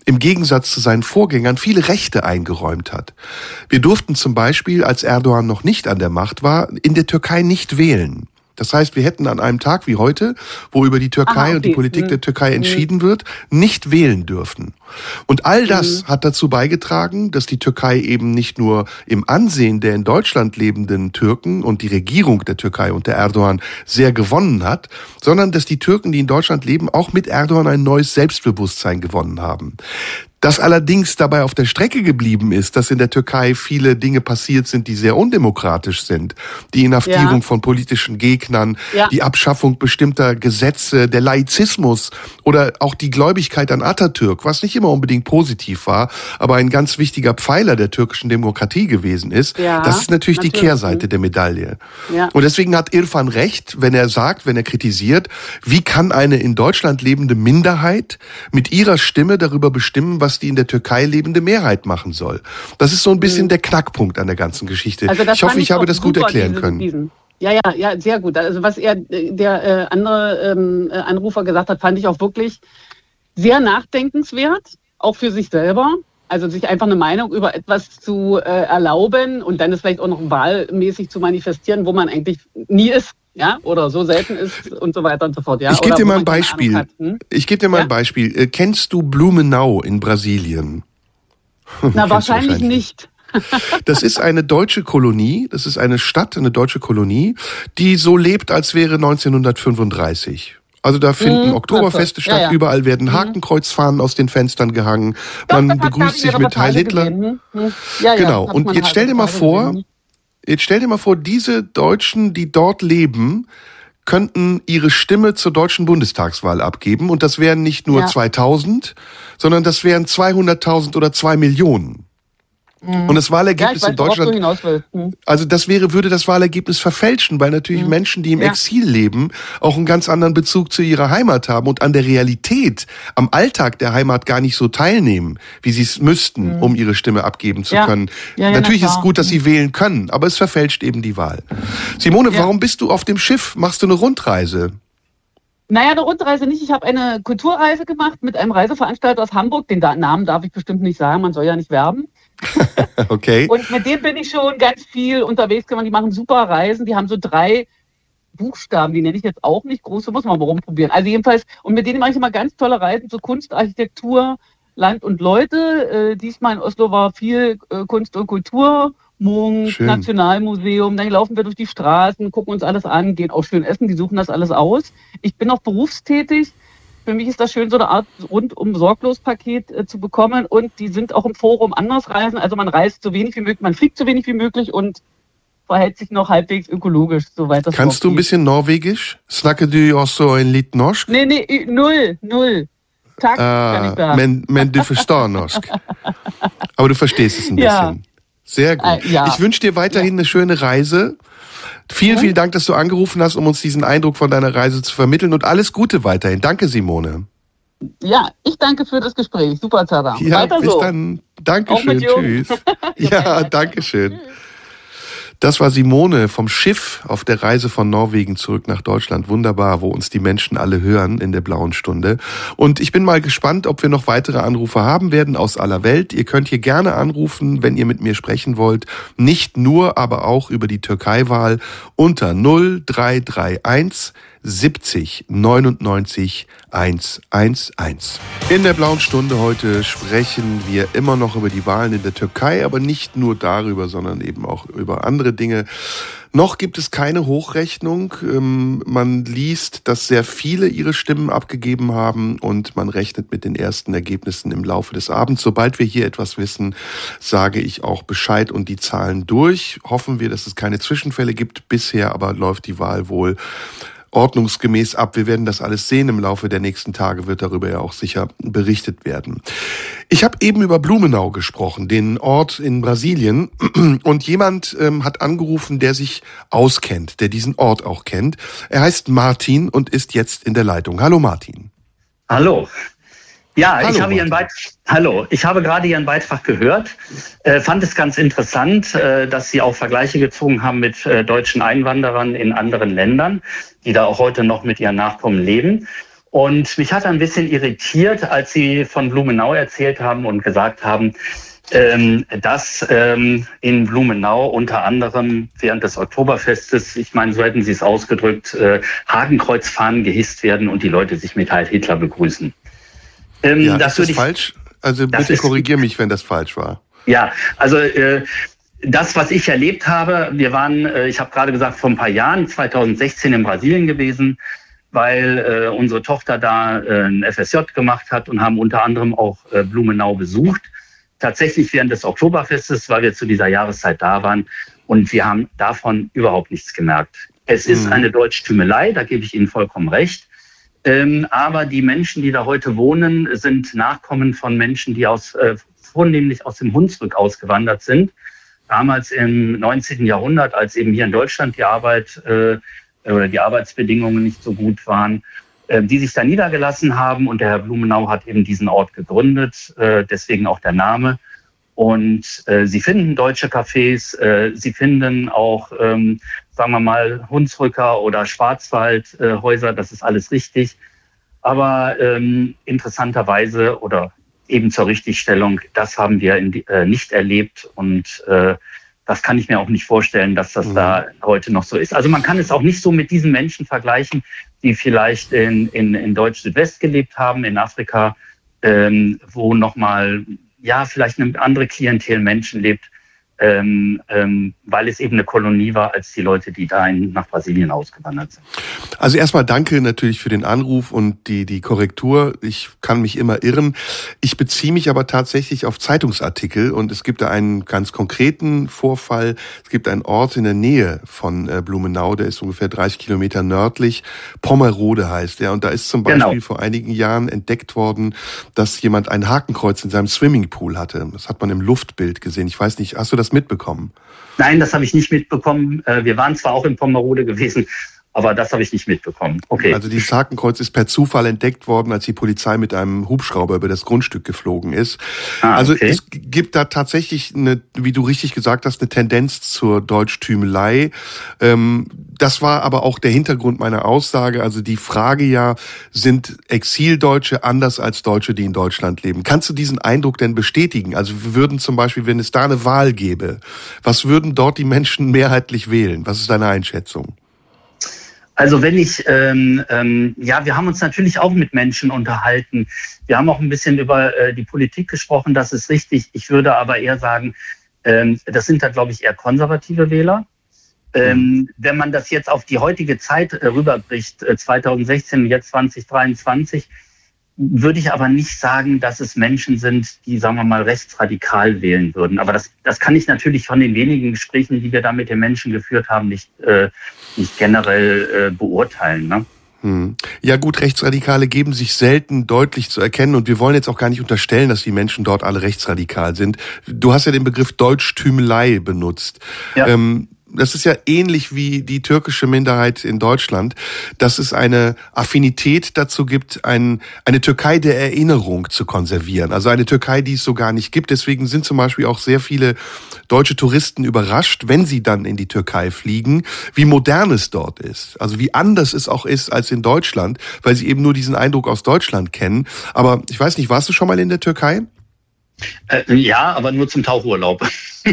im Gegensatz zu seinen Vorgängern viele Rechte eingeräumt hat. Wir durften zum Beispiel, als Erdogan noch nicht an der Macht war, in der Türkei nicht wählen. Das heißt, wir hätten an einem Tag wie heute, wo über die Türkei Aha, okay. und die Politik der mhm. Türkei mhm. entschieden wird, nicht wählen dürfen. Und all das mhm. hat dazu beigetragen, dass die Türkei eben nicht nur im Ansehen der in Deutschland lebenden Türken und die Regierung der Türkei und der Erdogan sehr gewonnen hat, sondern dass die Türken, die in Deutschland leben, auch mit Erdogan ein neues Selbstbewusstsein gewonnen haben. Dass allerdings dabei auf der Strecke geblieben ist, dass in der Türkei viele Dinge passiert sind, die sehr undemokratisch sind. Die Inhaftierung ja. von politischen Gegnern, ja. die Abschaffung bestimmter Gesetze, der Laizismus oder auch die Gläubigkeit an Atatürk, was nicht immer unbedingt positiv war, aber ein ganz wichtiger Pfeiler der türkischen Demokratie gewesen ist. Ja, das ist natürlich, natürlich, die Kehrseite der Medaille. Und deswegen hat Irfan recht, wenn er sagt, wenn er kritisiert, wie kann eine in Deutschland lebende Minderheit mit ihrer Stimme darüber bestimmen, was was die in der Türkei lebende Mehrheit machen soll. Das ist so ein bisschen mhm. der Knackpunkt an der ganzen Geschichte. Also ich hoffe, ich habe das gut erklären diese, können. Diesen. Ja, ja, ja, sehr gut. Also was er, der äh, andere ähm, äh, Anrufer gesagt hat, fand ich auch wirklich sehr nachdenkenswert, auch für sich selber. Also sich einfach eine Meinung über etwas zu äh, erlauben und dann es vielleicht auch noch wahlmäßig zu manifestieren, wo man eigentlich nie ist ja, oder so selten ist und so weiter und so fort. Ja? Ich gebe dir mal ein Beispiel. Hm? Ich gebe dir mal ja? ein Beispiel. Äh, kennst du Blumenau in Brasilien? Na, [laughs] wahrscheinlich, wahrscheinlich nicht. [laughs] Das ist eine deutsche Kolonie, das ist eine Stadt, eine deutsche Kolonie, die so lebt, als wäre 1935. Also da finden mhm, Oktoberfeste statt, ja, ja. überall werden mhm. Hakenkreuzfahnen aus den Fenstern gehangen, man begrüßt sich mit Heil Hitler. Mhm. Ja, genau, und jetzt stell dir mal vor, Jetzt stell dir mal vor, diese Deutschen, die dort leben, könnten ihre Stimme zur deutschen Bundestagswahl abgeben und das wären nicht nur Ja. 2000, sondern das wären 200.000 oder 2 Millionen. Und das Mhm. Ja, Wahlergebnis ich weiß, in Deutschland. Hm. also das wäre, würde das Wahlergebnis verfälschen, weil natürlich Menschen, die im Mhm. Ja. Exil leben, auch einen ganz anderen Bezug zu ihrer Heimat haben und an der Realität, am Alltag der Heimat gar nicht so teilnehmen, wie sie es müssten, um ihre Stimme abgeben zu Mhm. Ja. können. Ja, ja, natürlich na ist es gut, dass sie wählen können, aber es verfälscht eben die Wahl. Simone, Ja. warum bist du auf dem Schiff? Machst du eine Rundreise? Naja, eine Rundreise nicht. Ich habe eine Kulturreise gemacht mit einem Reiseveranstalter aus Hamburg. Den Namen darf ich bestimmt nicht sagen, man soll ja nicht werben. [laughs] Okay. Und mit dem bin ich schon ganz viel unterwegs gewesen. Die machen super Reisen. Die haben so drei Buchstaben, die nenne ich jetzt auch nicht groß, muss man mal rumprobieren. Also jedenfalls, und mit denen mache ich immer ganz tolle Reisen, so Kunst, Architektur, Land und Leute. Äh, diesmal in Oslo war viel äh, Kunst und Kultur. Munk, Schön. Nationalmuseum, dann laufen wir durch die Straßen, gucken uns alles an, gehen auch schön essen, die suchen das alles aus. Ich bin auch berufstätig. Für mich ist das schön, so eine Art rundum sorglos Paket äh, zu bekommen. Und die sind auch im Forum anders reisen. Also man reist so wenig wie möglich, man fliegt so wenig wie möglich und verhält sich noch halbwegs ökologisch, soweit das Kannst du ein bisschen Norwegisch? Snakker du også en litt norsk? geht. Nee, nee, null, null. Tag kann ich Ah, sagen. men, men du verstehst norsk. [laughs] Aber du verstehst es ein Ja. bisschen. Sehr gut. Äh, ja. Ich wünsche dir weiterhin eine schöne Reise. Vielen, vielen Dank, dass du angerufen hast, um uns diesen Eindruck von deiner Reise zu vermitteln und alles Gute weiterhin. Danke, Simone. Ja, ich danke für das Gespräch. Super, Zara. Ja, Weiter bis so. dann. Dankeschön. Tschüss. [laughs] ja, Dankeschön. Das war Simone vom Schiff auf der Reise von Norwegen zurück nach Deutschland. Wunderbar, wo uns die Menschen alle hören in der blauen Stunde. Und ich bin mal gespannt, ob wir noch weitere Anrufe haben werden aus aller Welt. Ihr könnt hier gerne anrufen, wenn ihr mit mir sprechen wollt. Nicht nur, aber auch über die Türkei-Wahl unter 0331 70 99 111. In der blauen Stunde heute sprechen wir immer noch über die Wahlen in der Türkei, aber nicht nur darüber, sondern eben auch über andere Dinge. Noch gibt es keine Hochrechnung. Ähm, Man liest, dass sehr viele ihre Stimmen abgegeben haben und man rechnet mit den ersten Ergebnissen im Laufe des Abends. Sobald wir hier etwas wissen, sage ich auch Bescheid und die Zahlen durch. Hoffen wir, dass es keine Zwischenfälle gibt. Bisher aber läuft die Wahl wohl ordnungsgemäß ab. Wir werden das alles sehen. Im Laufe der nächsten Tage wird darüber ja auch sicher berichtet werden. Ich habe eben über Blumenau gesprochen, den Ort in Brasilien. [clears throat] Und jemand ähm, hat angerufen, der sich auskennt, der diesen Ort auch kennt. Er heißt Martin und ist jetzt in der Leitung. Hallo Martin. Hallo. Ja, Hallo, ich habe Ihren. Beitrag, hallo, ich habe gerade Ihren Beitrag gehört, äh, fand es ganz interessant, äh, dass Sie auch Vergleiche gezogen haben mit äh, deutschen Einwanderern in anderen Ländern, die da auch heute noch mit ihren Nachkommen leben. Und mich hat ein bisschen irritiert, als Sie von Blumenau erzählt haben und gesagt haben, ähm, dass ähm, in Blumenau unter anderem während des Oktoberfestes, ich meine, so hätten Sie es ausgedrückt, äh, Hakenkreuzfahnen gehisst werden und die Leute sich mit Heil Hitler begrüßen. Ähm, Ja, das ist das ich, falsch? Also Das bitte ist- korrigier mich, wenn das falsch war. ja, also äh, das, was ich erlebt habe, wir waren, äh, ich habe gerade gesagt, vor ein paar Jahren, 2016 in Brasilien gewesen, weil äh, unsere Tochter da äh, ein FSJ gemacht hat und haben unter anderem auch äh, Blumenau besucht. Tatsächlich während des Oktoberfestes, weil wir zu dieser Jahreszeit da waren und wir haben davon überhaupt nichts gemerkt. Es ist Mhm. eine Deutschtümelei, da gebe ich Ihnen vollkommen recht. Ähm, aber die Menschen, die da heute wohnen, sind Nachkommen von Menschen, die aus, äh, vornehmlich aus dem Hunsrück ausgewandert sind. Damals im 19. Jahrhundert, als eben hier in Deutschland die Arbeit äh, oder die Arbeitsbedingungen nicht so gut waren, äh, die sich da niedergelassen haben. Und der Herr Blumenau hat eben diesen Ort gegründet, äh, deswegen auch der Name. Und äh, Sie finden deutsche Cafés, äh, Sie finden auch, ähm, sagen wir mal, Hunsrücker oder Schwarzwaldhäuser, äh, das ist alles richtig. Aber ähm, interessanterweise oder eben zur Richtigstellung, das haben wir in, äh, nicht erlebt und äh, das kann ich mir auch nicht vorstellen, dass das Mhm. da heute noch so ist. Also man kann es auch nicht so mit diesen Menschen vergleichen, die vielleicht in, in, in Deutsch-Südwest gelebt haben, in Afrika, ähm, wo nochmal, ja, vielleicht eine andere Klientel Menschen lebt. Ähm, ähm, weil es eben eine Kolonie war, als die Leute, die da in, nach Brasilien ausgewandert sind. Also erstmal danke natürlich für den Anruf und die, die Korrektur. Ich kann mich immer irren. Ich beziehe mich aber tatsächlich auf Zeitungsartikel und es gibt da einen ganz konkreten Vorfall. Es gibt einen Ort in der Nähe von äh, Blumenau, der ist ungefähr 30 Kilometer nördlich. Pommerode heißt er und da ist zum genau. Beispiel genau. vor einigen Jahren entdeckt worden, dass jemand ein Hakenkreuz in seinem Swimmingpool hatte. Das hat man im Luftbild gesehen. Ich weiß nicht, hast du das mitbekommen? Nein, das habe ich nicht mitbekommen. Äh, wir waren zwar auch in Pommerode gewesen, aber das habe ich nicht mitbekommen. Okay. Also dieses Hakenkreuz ist per Zufall entdeckt worden, als die Polizei mit einem Hubschrauber über das Grundstück geflogen ist. Ah, also okay. es gibt da tatsächlich eine, wie du richtig gesagt hast, eine Tendenz zur Deutschtümelei. Ähm, das war aber auch der Hintergrund meiner Aussage. Also die Frage ja, sind Exildeutsche anders als Deutsche, die in Deutschland leben? Kannst du diesen Eindruck denn bestätigen? Also wir würden zum Beispiel, wenn es da eine Wahl gäbe, was würden dort die Menschen mehrheitlich wählen? Was ist deine Einschätzung? Also wenn ich, ähm, ähm, ja, wir haben uns natürlich auch mit Menschen unterhalten. Wir haben auch ein bisschen über äh, die Politik gesprochen, das ist richtig. Ich würde aber eher sagen, ähm, das sind da, glaube ich, eher konservative Wähler. Ähm, mhm. wenn man das jetzt auf die heutige Zeit äh, rüberbricht, äh, 2016, jetzt 2023, würde ich aber nicht sagen, dass es Menschen sind, die, sagen wir mal, rechtsradikal wählen würden. Aber das, das kann ich natürlich von den wenigen Gesprächen, die wir da mit den Menschen geführt haben, nicht, äh, nicht generell äh, beurteilen. Ne? Hm. Ja gut, Rechtsradikale geben sich selten deutlich zu erkennen und wir wollen jetzt auch gar nicht unterstellen, dass die Menschen dort alle rechtsradikal sind. Du hast ja den Begriff Deutschtümelei benutzt. Ja. Ähm, das ist ja ähnlich wie die türkische Minderheit in Deutschland, dass es eine Affinität dazu gibt, ein, eine Türkei der Erinnerung zu konservieren. Also eine Türkei, die es so gar nicht gibt. Deswegen sind zum Beispiel auch sehr viele deutsche Touristen überrascht, wenn sie dann in die Türkei fliegen, wie modern es dort ist. Also wie anders es auch ist als in Deutschland, weil sie eben nur diesen Eindruck aus Deutschland kennen. Aber ich weiß nicht, warst du schon mal in der Türkei? Äh, ja, aber nur zum Tauchurlaub.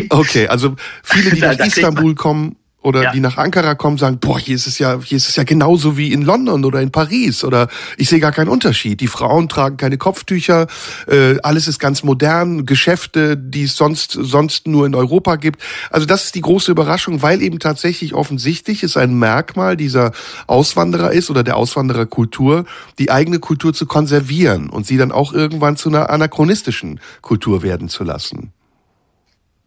Okay, also viele, die [laughs] nach Istanbul kommen, oder ja. die nach Ankara kommen, sagen, boah, hier ist es ja, hier ist es ja genauso wie in London oder in Paris oder ich sehe gar keinen Unterschied. Die Frauen tragen keine Kopftücher, äh, alles ist ganz modern, Geschäfte, die es sonst sonst nur in Europa gibt. Also das ist die große Überraschung, weil eben tatsächlich offensichtlich es ein Merkmal dieser Auswanderer ist oder der Auswandererkultur, die eigene Kultur zu konservieren und sie dann auch irgendwann zu einer anachronistischen Kultur werden zu lassen.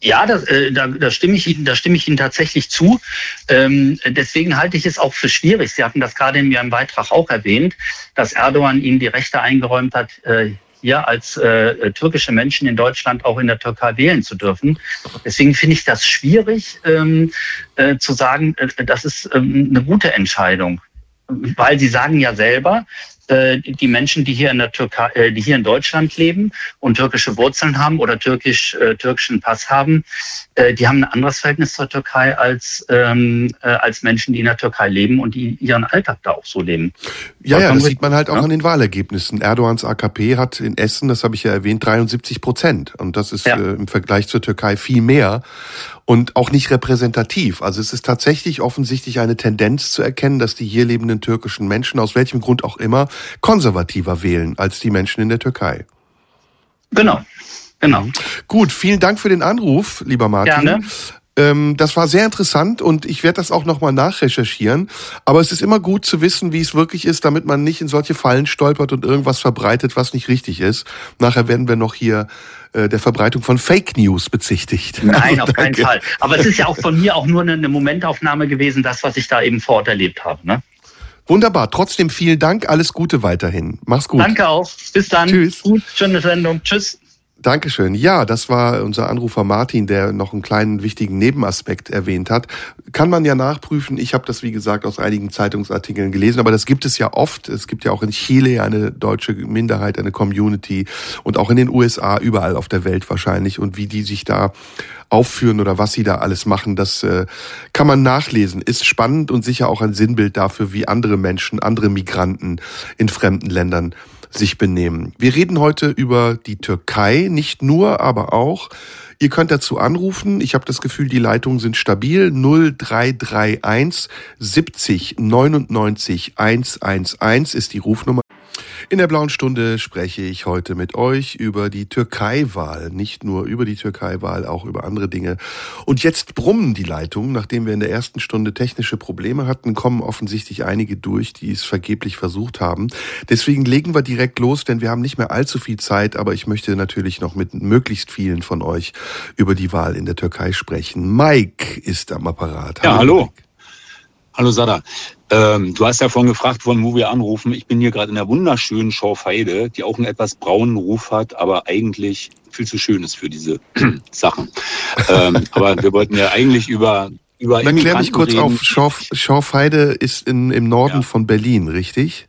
Ja, das, äh, da, da stimme ich Ihnen, da stimme ich Ihnen tatsächlich zu. Ähm, deswegen halte ich es auch für schwierig. Sie hatten das gerade in Ihrem Beitrag auch erwähnt, dass Erdogan Ihnen die Rechte eingeräumt hat, äh, hier als äh, türkische Menschen in Deutschland auch in der Türkei wählen zu dürfen. Deswegen finde ich das schwierig ähm, äh, zu sagen, äh, das ist ähm, eine gute Entscheidung. Weil Sie sagen ja selber, äh, die Menschen, die hier in der Türkei, äh, die hier in Deutschland leben und türkische Wurzeln haben oder türkisch, äh, türkischen Pass haben, äh, die haben ein anderes Verhältnis zur Türkei als, ähm, äh, als Menschen, die in der Türkei leben und die ihren Alltag da auch so leben. Ja, ja, das sieht man halt auch ja? an den Wahlergebnissen. Erdogans AKP hat in Essen, das habe ich ja erwähnt, 73 Prozent. Und das ist ja. äh, im Vergleich zur Türkei viel mehr und auch nicht repräsentativ. Also es ist tatsächlich offensichtlich eine Tendenz zu erkennen, dass die hier lebenden türkischen Menschen aus welchem Grund auch immer konservativer wählen als die Menschen in der Türkei. Genau. Genau. Gut, vielen Dank für den Anruf, lieber Martin. Gerne. Ähm, das war sehr interessant und ich werde das auch nochmal nachrecherchieren. Aber es ist immer gut zu wissen, wie es wirklich ist, damit man nicht in solche Fallen stolpert und irgendwas verbreitet, was nicht richtig ist. Nachher werden wir noch hier äh, der Verbreitung von Fake News bezichtigt. Nein, auf [laughs] keinen Fall. Aber es ist ja auch von mir auch nur eine, eine Momentaufnahme gewesen, das, was ich da eben vor Ort erlebt habe. Ne? Wunderbar. Trotzdem vielen Dank. Alles Gute weiterhin. Mach's gut. Danke auch. Bis dann. Tschüss. Gut, schöne Sendung. Tschüss. Dankeschön. Ja, das war unser Anrufer Martin, der noch einen kleinen wichtigen Nebenaspekt erwähnt hat. Kann man ja nachprüfen. Ich habe das, wie gesagt, aus einigen Zeitungsartikeln gelesen, aber das gibt es ja oft. Es gibt ja auch in Chile eine deutsche Minderheit, eine Community und auch in den USA, überall auf der Welt wahrscheinlich. Und wie die sich da aufführen oder was sie da alles machen, das äh, kann man nachlesen. Ist spannend und sicher auch ein Sinnbild dafür, wie andere Menschen, andere Migranten in fremden Ländern sich benehmen. Wir reden heute über die Türkei, nicht nur, aber auch. Ihr könnt dazu anrufen. Ich habe das Gefühl, die Leitungen sind stabil. 0331 70 99 111 ist die Rufnummer. In der blauen Stunde spreche ich heute mit euch über die Türkei-Wahl. Nicht nur über die Türkei-Wahl, auch über andere Dinge. Und jetzt brummen die Leitungen. Nachdem wir in der ersten Stunde technische Probleme hatten, kommen offensichtlich einige durch, die es vergeblich versucht haben. Deswegen legen wir direkt los, denn wir haben nicht mehr allzu viel Zeit, aber ich möchte natürlich noch mit möglichst vielen von euch über die Wahl in der Türkei sprechen. Mike ist am Apparat. Hallo, ja, hallo. Mike. Hallo Sada. Ähm, du hast ja vorhin gefragt, von wo wir anrufen. Ich bin hier gerade in der wunderschönen Schorfheide, die auch einen etwas braunen Ruf hat, aber eigentlich viel zu schön ist für diese [clears throat] Sachen. ähm, aber wir wollten ja eigentlich über über Dann klär mich kurz reden. auf. Schorf, Schorfheide ist in, im Norden ja. von Berlin, richtig?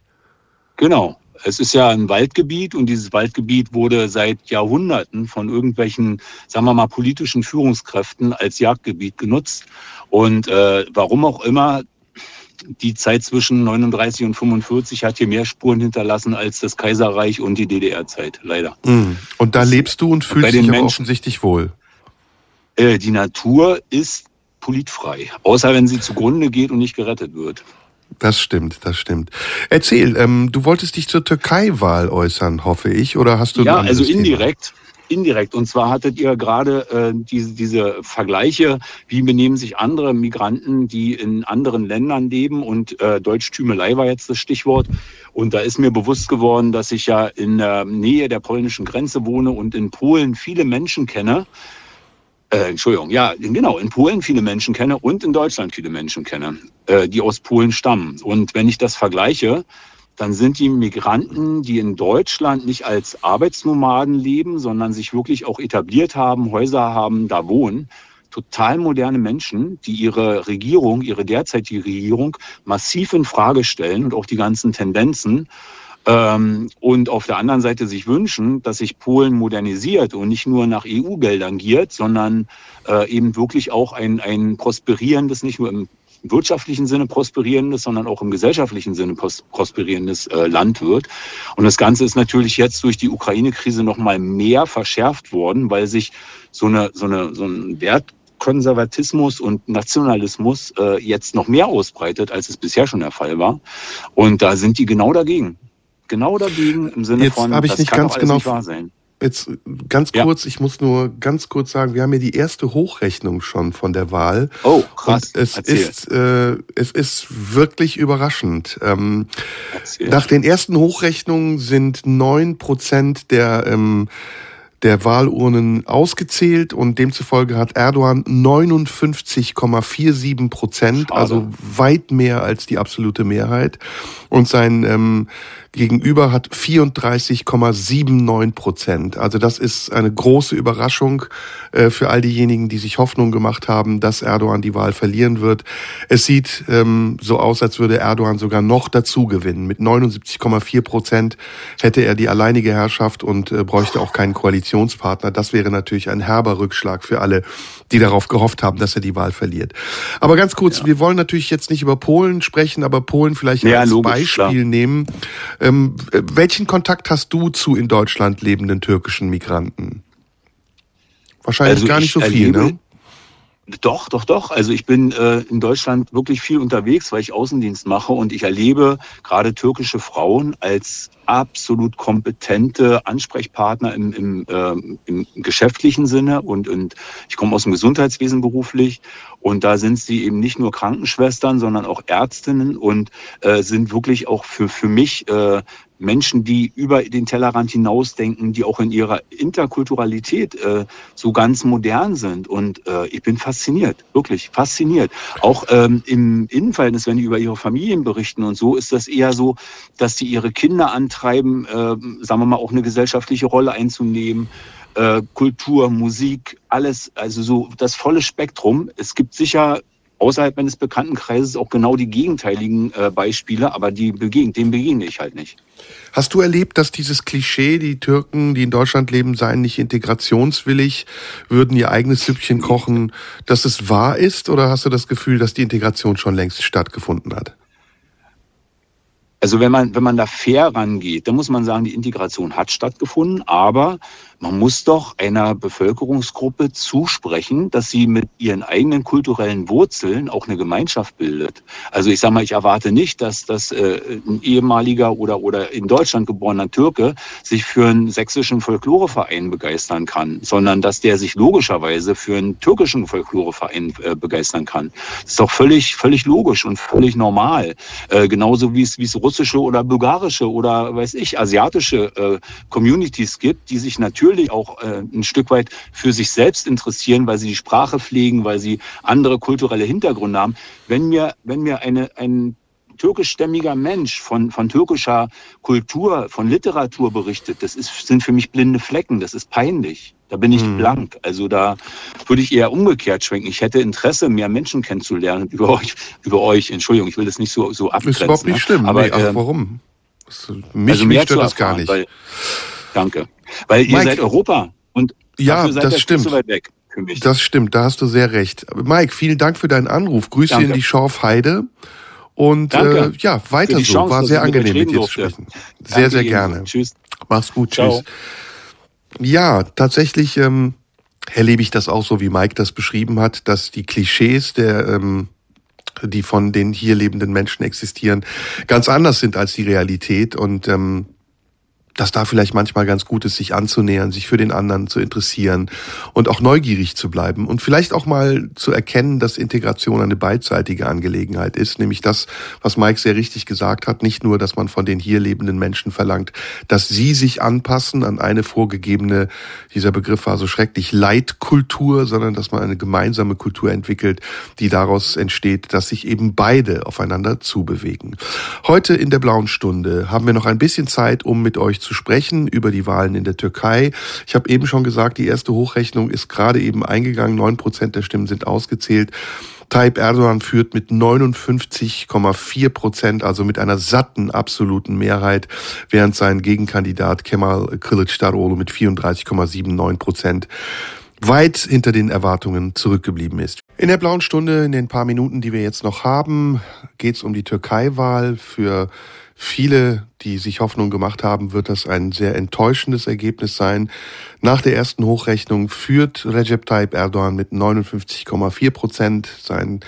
Genau. Es ist ja ein Waldgebiet und dieses Waldgebiet wurde seit Jahrhunderten von irgendwelchen, sagen wir mal, politischen Führungskräften als Jagdgebiet genutzt. Und äh, warum auch immer, die Zeit zwischen 39 und 45 hat hier mehr Spuren hinterlassen als das Kaiserreich und die DDR-Zeit, leider. Mm. Und da lebst du und fühlst dich aber offensichtlich wohl. Äh, die Natur ist politfrei, außer wenn sie zugrunde geht und nicht gerettet wird. Das stimmt, das stimmt. Erzähl, ähm, du wolltest dich zur Türkei-Wahl äußern, hoffe ich, oder hast du? Ja, also. Thema? indirekt. Und zwar hattet ihr gerade äh, diese, diese Vergleiche, wie benehmen sich andere Migranten, die in anderen Ländern leben. Und äh, Deutschtümelei war jetzt das Stichwort. Und da ist mir bewusst geworden, dass ich ja in der Nähe der polnischen Grenze wohne und in Polen viele Menschen kenne. Äh, Entschuldigung, ja, genau, in Polen viele Menschen kenne und in Deutschland viele Menschen kenne, äh, die aus Polen stammen. Und wenn ich das vergleiche, dann sind die Migranten, die in Deutschland nicht als Arbeitsnomaden leben, sondern sich wirklich auch etabliert haben, Häuser haben, da wohnen, total moderne Menschen, die ihre Regierung, ihre derzeitige Regierung massiv in Frage stellen und auch die ganzen Tendenzen. Ähm, und auf der anderen Seite sich wünschen, dass sich Polen modernisiert und nicht nur nach EU-Geldern giert, sondern äh, eben wirklich auch ein, ein prosperierendes, nicht nur im wirtschaftlichen Sinne prosperierendes, sondern auch im gesellschaftlichen Sinne prosperierendes äh, Land wird. Und das Ganze ist natürlich jetzt durch die Ukraine-Krise noch mal mehr verschärft worden, weil sich so eine so eine so ein Wertkonservatismus und Nationalismus äh, jetzt noch mehr ausbreitet, als es bisher schon der Fall war. Und da sind die genau dagegen. Genau dagegen im Sinne jetzt von, ich das nicht kann ganz genau nicht wahr sein jetzt ganz kurz, ja. ich muss nur ganz kurz sagen, wir haben ja die erste Hochrechnung schon von der Wahl. Oh, krass. Und es ist äh, es ist wirklich überraschend. Ähm, nach den ersten Hochrechnungen sind neun Prozent der ähm, der Wahlurnen ausgezählt und demzufolge hat Erdogan 59,47 Prozent, also weit mehr als die absolute Mehrheit. Und sein ähm, Gegenüber hat 34,79 Prozent. Also das ist eine große Überraschung äh, für all diejenigen, die sich Hoffnung gemacht haben, dass Erdogan die Wahl verlieren wird. Es sieht ähm, so aus, als würde Erdogan sogar noch dazu gewinnen. Mit 79,4 Prozent hätte er die alleinige Herrschaft und äh, bräuchte auch keinen Koalitionspartner. Das wäre natürlich ein herber Rückschlag für alle, die darauf gehofft haben, dass er die Wahl verliert. Aber ganz kurz, ja. wir wollen natürlich jetzt nicht über Polen sprechen, aber Polen vielleicht ja, als logisch, Beispiel klar. nehmen. Ähm, welchen Kontakt hast du zu in Deutschland lebenden türkischen Migranten? Wahrscheinlich also gar nicht so viel, ne? Doch, doch, doch. Also ich bin äh, in Deutschland wirklich viel unterwegs, weil ich Außendienst mache und ich erlebe gerade türkische Frauen als absolut kompetente Ansprechpartner im, im, äh, im geschäftlichen Sinne und, und ich komme aus dem Gesundheitswesen beruflich und da sind sie eben nicht nur Krankenschwestern, sondern auch Ärztinnen und äh, sind wirklich auch für, für mich äh, Menschen, die über den Tellerrand hinausdenken, die auch in ihrer Interkulturalität äh, so ganz modern sind. Und äh, ich bin fasziniert, wirklich fasziniert. Auch ähm, im Innenverhältnis, wenn die über ihre Familien berichten und so, ist das eher so, dass sie ihre Kinder antreiben, äh, sagen wir mal, auch eine gesellschaftliche Rolle einzunehmen. Äh, Kultur, Musik, alles, also so das volle Spektrum. Es gibt sicher außerhalb meines Bekanntenkreises auch genau die gegenteiligen äh, Beispiele, aber die begegnen, dem begegne ich halt nicht. Hast du erlebt, dass dieses Klischee, die Türken, die in Deutschland leben, seien nicht integrationswillig, würden ihr eigenes Süppchen kochen, dass es wahr ist? Oder hast du das Gefühl, dass die Integration schon längst stattgefunden hat? Also wenn man, wenn man da fair rangeht, dann muss man sagen, die Integration hat stattgefunden, aber man muss doch einer Bevölkerungsgruppe zusprechen, dass sie mit ihren eigenen kulturellen Wurzeln auch eine Gemeinschaft bildet. Also ich sage mal, ich erwarte nicht, dass, dass äh, ein ehemaliger oder, oder in Deutschland geborener Türke sich für einen sächsischen Folkloreverein begeistern kann, sondern dass der sich logischerweise für einen türkischen Folkloreverein äh, begeistern kann. Das ist doch völlig, völlig logisch und völlig normal. Äh, genauso wie es, wie es russische oder bulgarische oder weiß ich, asiatische äh, Communities gibt, die sich natürlich auch äh, ein Stück weit für sich selbst interessieren, weil sie die Sprache pflegen, weil sie andere kulturelle Hintergründe haben. Wenn mir, wenn mir eine, ein türkischstämmiger Mensch von, von türkischer Kultur, von Literatur berichtet, das ist, sind für mich blinde Flecken, das ist peinlich. Da bin ich hm. blank. Also da würde ich eher umgekehrt schwenken. Ich hätte Interesse, mehr Menschen kennenzulernen über euch. Über euch. Entschuldigung, ich will das nicht so, so abgrenzen. Ist überhaupt nicht ne? schlimm. Aber nee, äh, warum? Mich, also mich stört das gar nicht. Danke. Weil Mike, ihr seid Europa und ja, das stimmt. so weit weg. Für mich. Das stimmt, da hast du sehr recht. Mike, vielen Dank für deinen Anruf. Grüße Danke. in die Schorfheide. Und Danke. äh, ja, weiter so. Chance, War sehr mit angenehm mit reden dir zu sprechen. Sehr, Danke sehr Ihnen. gerne. Tschüss. Mach's gut, Ciao. tschüss. Ja, tatsächlich ähm, erlebe ich das auch so, wie Mike das beschrieben hat, dass die Klischees der ähm, die von den hier lebenden Menschen existieren, ganz anders sind als die Realität und ähm, dass da vielleicht manchmal ganz gut ist, sich anzunähern, sich für den anderen zu interessieren und auch neugierig zu bleiben und vielleicht auch mal zu erkennen, dass Integration eine beidseitige Angelegenheit ist, nämlich das, was Mike sehr richtig gesagt hat, nicht nur, dass man von den hier lebenden Menschen verlangt, dass sie sich anpassen an eine vorgegebene, dieser Begriff war so schrecklich, Leitkultur, sondern dass man eine gemeinsame Kultur entwickelt, die daraus entsteht, dass sich eben beide aufeinander zubewegen. Heute in der blauen Stunde haben wir noch ein bisschen Zeit, um mit euch zu sprechen über die Wahlen in der Türkei. Ich habe eben schon gesagt, die erste Hochrechnung ist gerade eben eingegangen. Neun Prozent der Stimmen sind ausgezählt. Tayyip Erdogan führt mit 59,4 Prozent, also mit einer satten absoluten Mehrheit, während sein Gegenkandidat Kemal Kılıçdaroğlu mit 34,79 Prozent weit hinter den Erwartungen zurückgeblieben ist. In der blauen Stunde, in den paar Minuten, die wir jetzt noch haben, geht es um die Türkei-Wahl. Für viele, die sich Hoffnung gemacht haben, wird das ein sehr enttäuschendes Ergebnis sein. Nach der ersten Hochrechnung führt Recep Tayyip Erdogan mit 59,4 Prozent. Sein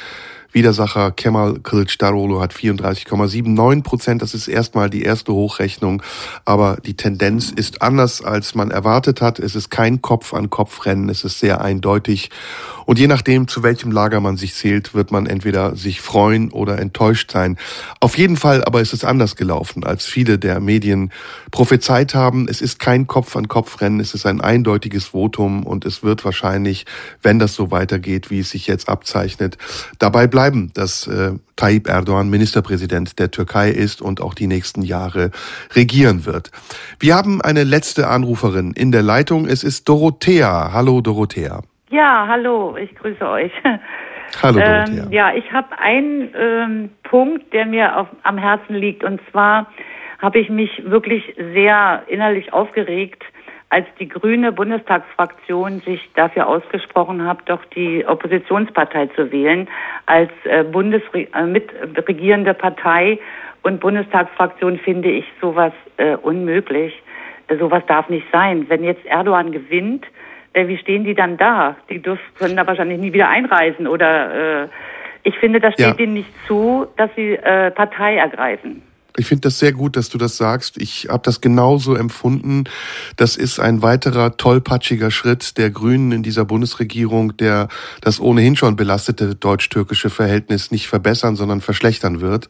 Widersacher Kemal Kılıçdaroğlu hat 34,79 Prozent. Das ist erstmal die erste Hochrechnung. Aber die Tendenz ist anders, als man erwartet hat. Es ist kein Kopf-an-Kopf-Rennen. Es ist sehr eindeutig. Und je nachdem, zu welchem Lager man sich zählt, wird man entweder sich freuen oder enttäuscht sein. Auf jeden Fall aber ist es anders gelaufen, als viele der Medien prophezeit haben. Es ist kein Kopf-an-Kopf-Rennen. Es ist ein eindeutiges Votum und es wird wahrscheinlich, wenn das so weitergeht, wie es sich jetzt abzeichnet, dabei bleiben, dass äh, Tayyip Erdogan Ministerpräsident der Türkei ist und auch die nächsten Jahre regieren wird. Wir haben eine letzte Anruferin in der Leitung. Es ist Dorothea. Hallo Dorothea. Ja, hallo, ich grüße euch. [laughs] Hallo. Ähm, ja, ich habe einen ähm, Punkt, der mir auf, am Herzen liegt. Und zwar habe ich mich wirklich sehr innerlich aufgeregt, als die grüne Bundestagsfraktion sich dafür ausgesprochen hat, doch die Oppositionspartei zu wählen als äh, Bundesre äh, mitregierende Partei und Bundestagsfraktion finde ich sowas äh, unmöglich. Äh, sowas darf nicht sein. Wenn jetzt Erdogan gewinnt, äh, wie stehen die dann da? Die dürfen, können da wahrscheinlich nie wieder einreisen oder äh, ich finde, das steht Ja. denen nicht zu, dass sie äh, Partei ergreifen. Ich finde das sehr gut, dass du das sagst. Ich habe das genauso empfunden. Das ist ein weiterer tollpatschiger Schritt der Grünen in dieser Bundesregierung, der das ohnehin schon belastete deutsch-türkische Verhältnis nicht verbessern, sondern verschlechtern wird.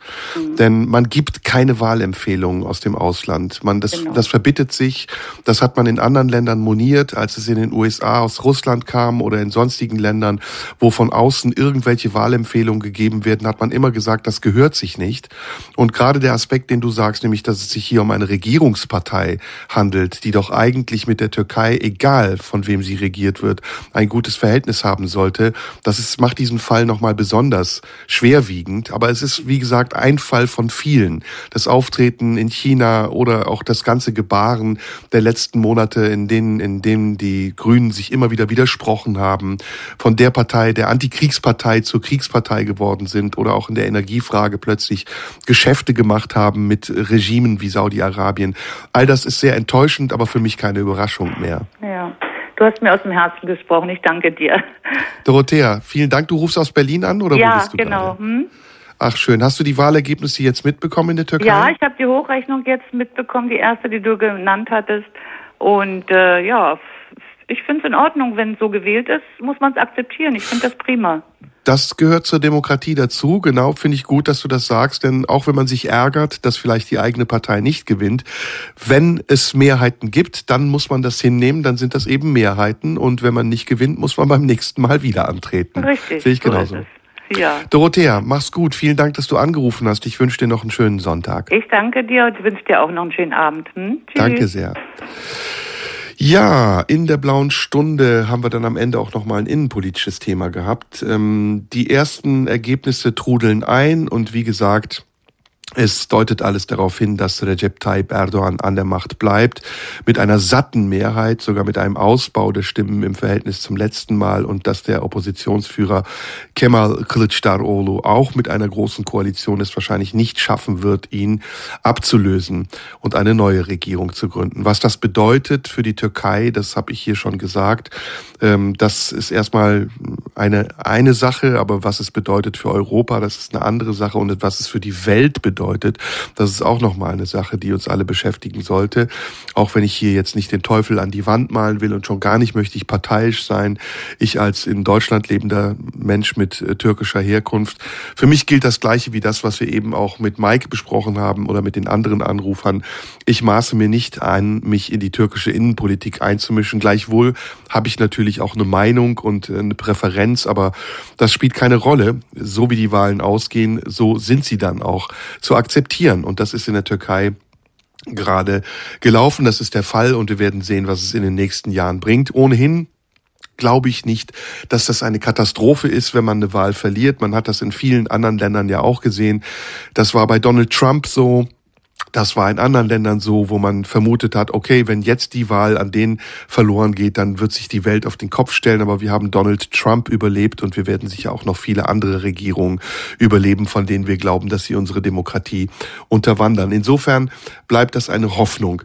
Denn man gibt keine Wahlempfehlungen aus dem Ausland. Man, das, Genau. das verbittet sich. Das hat man in anderen Ländern moniert, als es in den USA aus Russland kam oder in sonstigen Ländern, wo von außen irgendwelche Wahlempfehlungen gegeben werden, hat man immer gesagt, das gehört sich nicht. Und gerade der Aspekt, den du sagst, nämlich, dass es sich hier um eine Regierungspartei handelt, die doch eigentlich mit der Türkei, egal von wem sie regiert wird, ein gutes Verhältnis haben sollte, das ist, macht diesen Fall nochmal besonders schwerwiegend. Aber es ist, wie gesagt, ein Fall von vielen. Das Auftreten in China oder auch das ganze Gebaren der letzten Monate, in denen, in denen die Grünen sich immer wieder widersprochen haben, von der Partei, der Antikriegspartei zur Kriegspartei geworden sind oder auch in der Energiefrage plötzlich Geschäfte gemacht haben haben mit Regimen wie Saudi-Arabien. All das ist sehr enttäuschend, aber für mich keine Überraschung mehr. Ja. Du hast mir aus dem Herzen gesprochen. Ich danke dir. Dorothea, vielen Dank. Du rufst aus Berlin an oder ja, wo bist du genau. Hm? Ach schön. Hast du die Wahlergebnisse jetzt mitbekommen in der Türkei? Ja, ich habe die Hochrechnung jetzt mitbekommen, die erste, die du genannt hattest. Und äh, ja, ich finde es in Ordnung, wenn so gewählt ist, muss man es akzeptieren. Ich finde das prima. Das gehört zur Demokratie dazu. Genau, finde ich gut, dass du das sagst, denn auch wenn man sich ärgert, dass vielleicht die eigene Partei nicht gewinnt, wenn es Mehrheiten gibt, dann muss man das hinnehmen, dann sind das eben Mehrheiten und wenn man nicht gewinnt, muss man beim nächsten Mal wieder antreten. Richtig. Sehe ich genauso. So ja. Dorothea, mach's gut. Vielen Dank, dass du angerufen hast. Ich wünsche dir noch einen schönen Sonntag. Ich danke dir und wünsche dir auch noch einen schönen Abend. Hm? Danke sehr. Ja, in der blauen Stunde haben wir dann am Ende auch nochmal ein innenpolitisches Thema gehabt. Ähm, die ersten Ergebnisse trudeln ein und wie gesagt, es deutet alles darauf hin, dass Recep Tayyip Erdogan an der Macht bleibt, mit einer satten Mehrheit, sogar mit einem Ausbau der Stimmen im Verhältnis zum letzten Mal und dass der Oppositionsführer Kemal Kılıçdaroğlu auch mit einer großen Koalition es wahrscheinlich nicht schaffen wird, ihn abzulösen und eine neue Regierung zu gründen. Was das bedeutet für die Türkei, das habe ich hier schon gesagt, ähm, das ist erstmal eine, eine Sache, aber was es bedeutet für Europa, das ist eine andere Sache und was es für die Welt bedeutet, bedeutet. Das ist auch nochmal eine Sache, die uns alle beschäftigen sollte. Auch wenn ich hier jetzt nicht den Teufel an die Wand malen will und schon gar nicht möchte ich parteiisch sein. Ich als in Deutschland lebender Mensch mit äh, türkischer Herkunft. Für mich gilt das Gleiche wie das, was wir eben auch mit Mike besprochen haben oder mit den anderen Anrufern. Ich maße mir nicht an, mich in die türkische Innenpolitik einzumischen. Gleichwohl habe ich natürlich auch eine Meinung und äh, eine Präferenz, aber das spielt keine Rolle. So wie die Wahlen ausgehen, so sind sie dann auch zu akzeptieren. Und das ist in der Türkei gerade gelaufen. Das ist der Fall und wir werden sehen, was es in den nächsten Jahren bringt. Ohnehin glaube ich nicht, dass das eine Katastrophe ist, wenn man eine Wahl verliert. Man hat das in vielen anderen Ländern ja auch gesehen. Das war bei Donald Trump so. Das war in anderen Ländern so, wo man vermutet hat, okay, wenn jetzt die Wahl an denen verloren geht, dann wird sich die Welt auf den Kopf stellen. Aber wir haben Donald Trump überlebt und wir werden sicher auch noch viele andere Regierungen überleben, von denen wir glauben, dass sie unsere Demokratie unterwandern. Insofern bleibt das eine Hoffnung.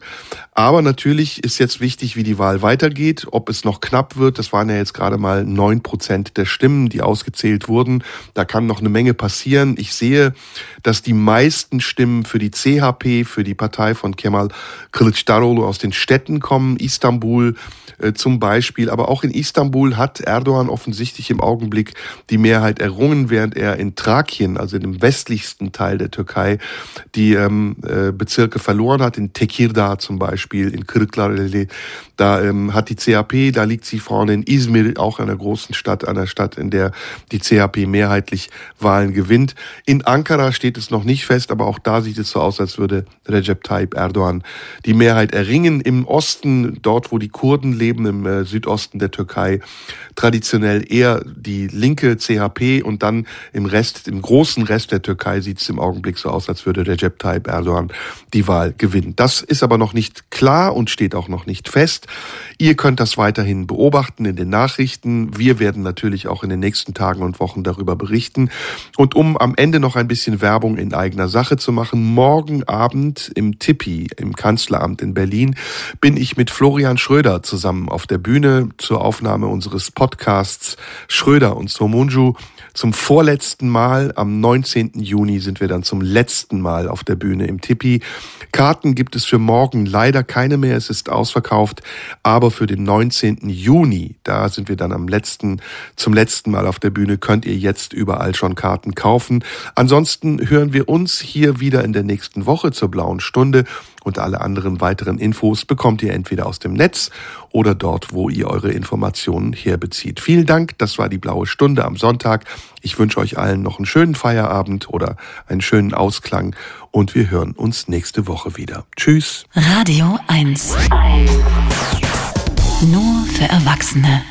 Aber natürlich ist jetzt wichtig, wie die Wahl weitergeht, ob es noch knapp wird. Das waren ja jetzt gerade mal neun Prozent der Stimmen, die ausgezählt wurden. Da kann noch eine Menge passieren. Ich sehe, dass die meisten Stimmen für die CHP, für die Partei von Kemal Kılıçdaroğlu aus den Städten kommen. Istanbul äh, zum Beispiel. Aber auch in Istanbul hat Erdogan offensichtlich im Augenblick die Mehrheit errungen, während er in Thrakien, also in dem westlichsten Teil der Türkei, die ähm, äh, Bezirke verloren hat. In Tekirdağ zum Beispiel in Kırklareli, da ähm, hat die CHP, da liegt sie vorne in Izmir, auch einer großen Stadt, einer Stadt, in der die CHP mehrheitlich Wahlen gewinnt. In Ankara steht es noch nicht fest, aber auch da sieht es so aus, als würde Recep Tayyip Erdogan die Mehrheit erringen. Im Osten, dort wo die Kurden leben, im äh, Südosten der Türkei, traditionell eher die linke CHP und dann im Rest, im großen Rest der Türkei sieht es im Augenblick so aus, als würde Recep Tayyip Erdogan die Wahl gewinnen. Das ist aber noch nicht klar und steht auch noch nicht fest. Ihr könnt das weiterhin beobachten in den Nachrichten. Wir werden natürlich auch in den nächsten Tagen und Wochen darüber berichten. Und um am Ende noch ein bisschen Werbung in eigener Sache zu machen, morgen Abend im Tippi, im Kanzleramt in Berlin, bin ich mit Florian Schröder zusammen auf der Bühne zur Aufnahme unseres Podcasts Schröder und Somunju zum vorletzten Mal. Am 19. Juni sind wir dann zum letzten Mal auf der Bühne im Tippi. Karten gibt es für morgen leider keine mehr. Es ist ausverkauft. Aber für den 19. Juni, da sind wir dann am letzten, zum letzten Mal auf der Bühne, könnt ihr jetzt überall schon Karten kaufen. Ansonsten hören wir uns hier wieder in der nächsten Woche zur blauen Stunde und alle anderen weiteren Infos bekommt ihr entweder aus dem Netz oder dort, wo ihr eure Informationen herbezieht. Vielen Dank, das war die blaue Stunde am Sonntag. Ich wünsche euch allen noch einen schönen Feierabend oder einen schönen Ausklang und wir hören uns nächste Woche wieder. Tschüss. Radio 1. Nur für Erwachsene.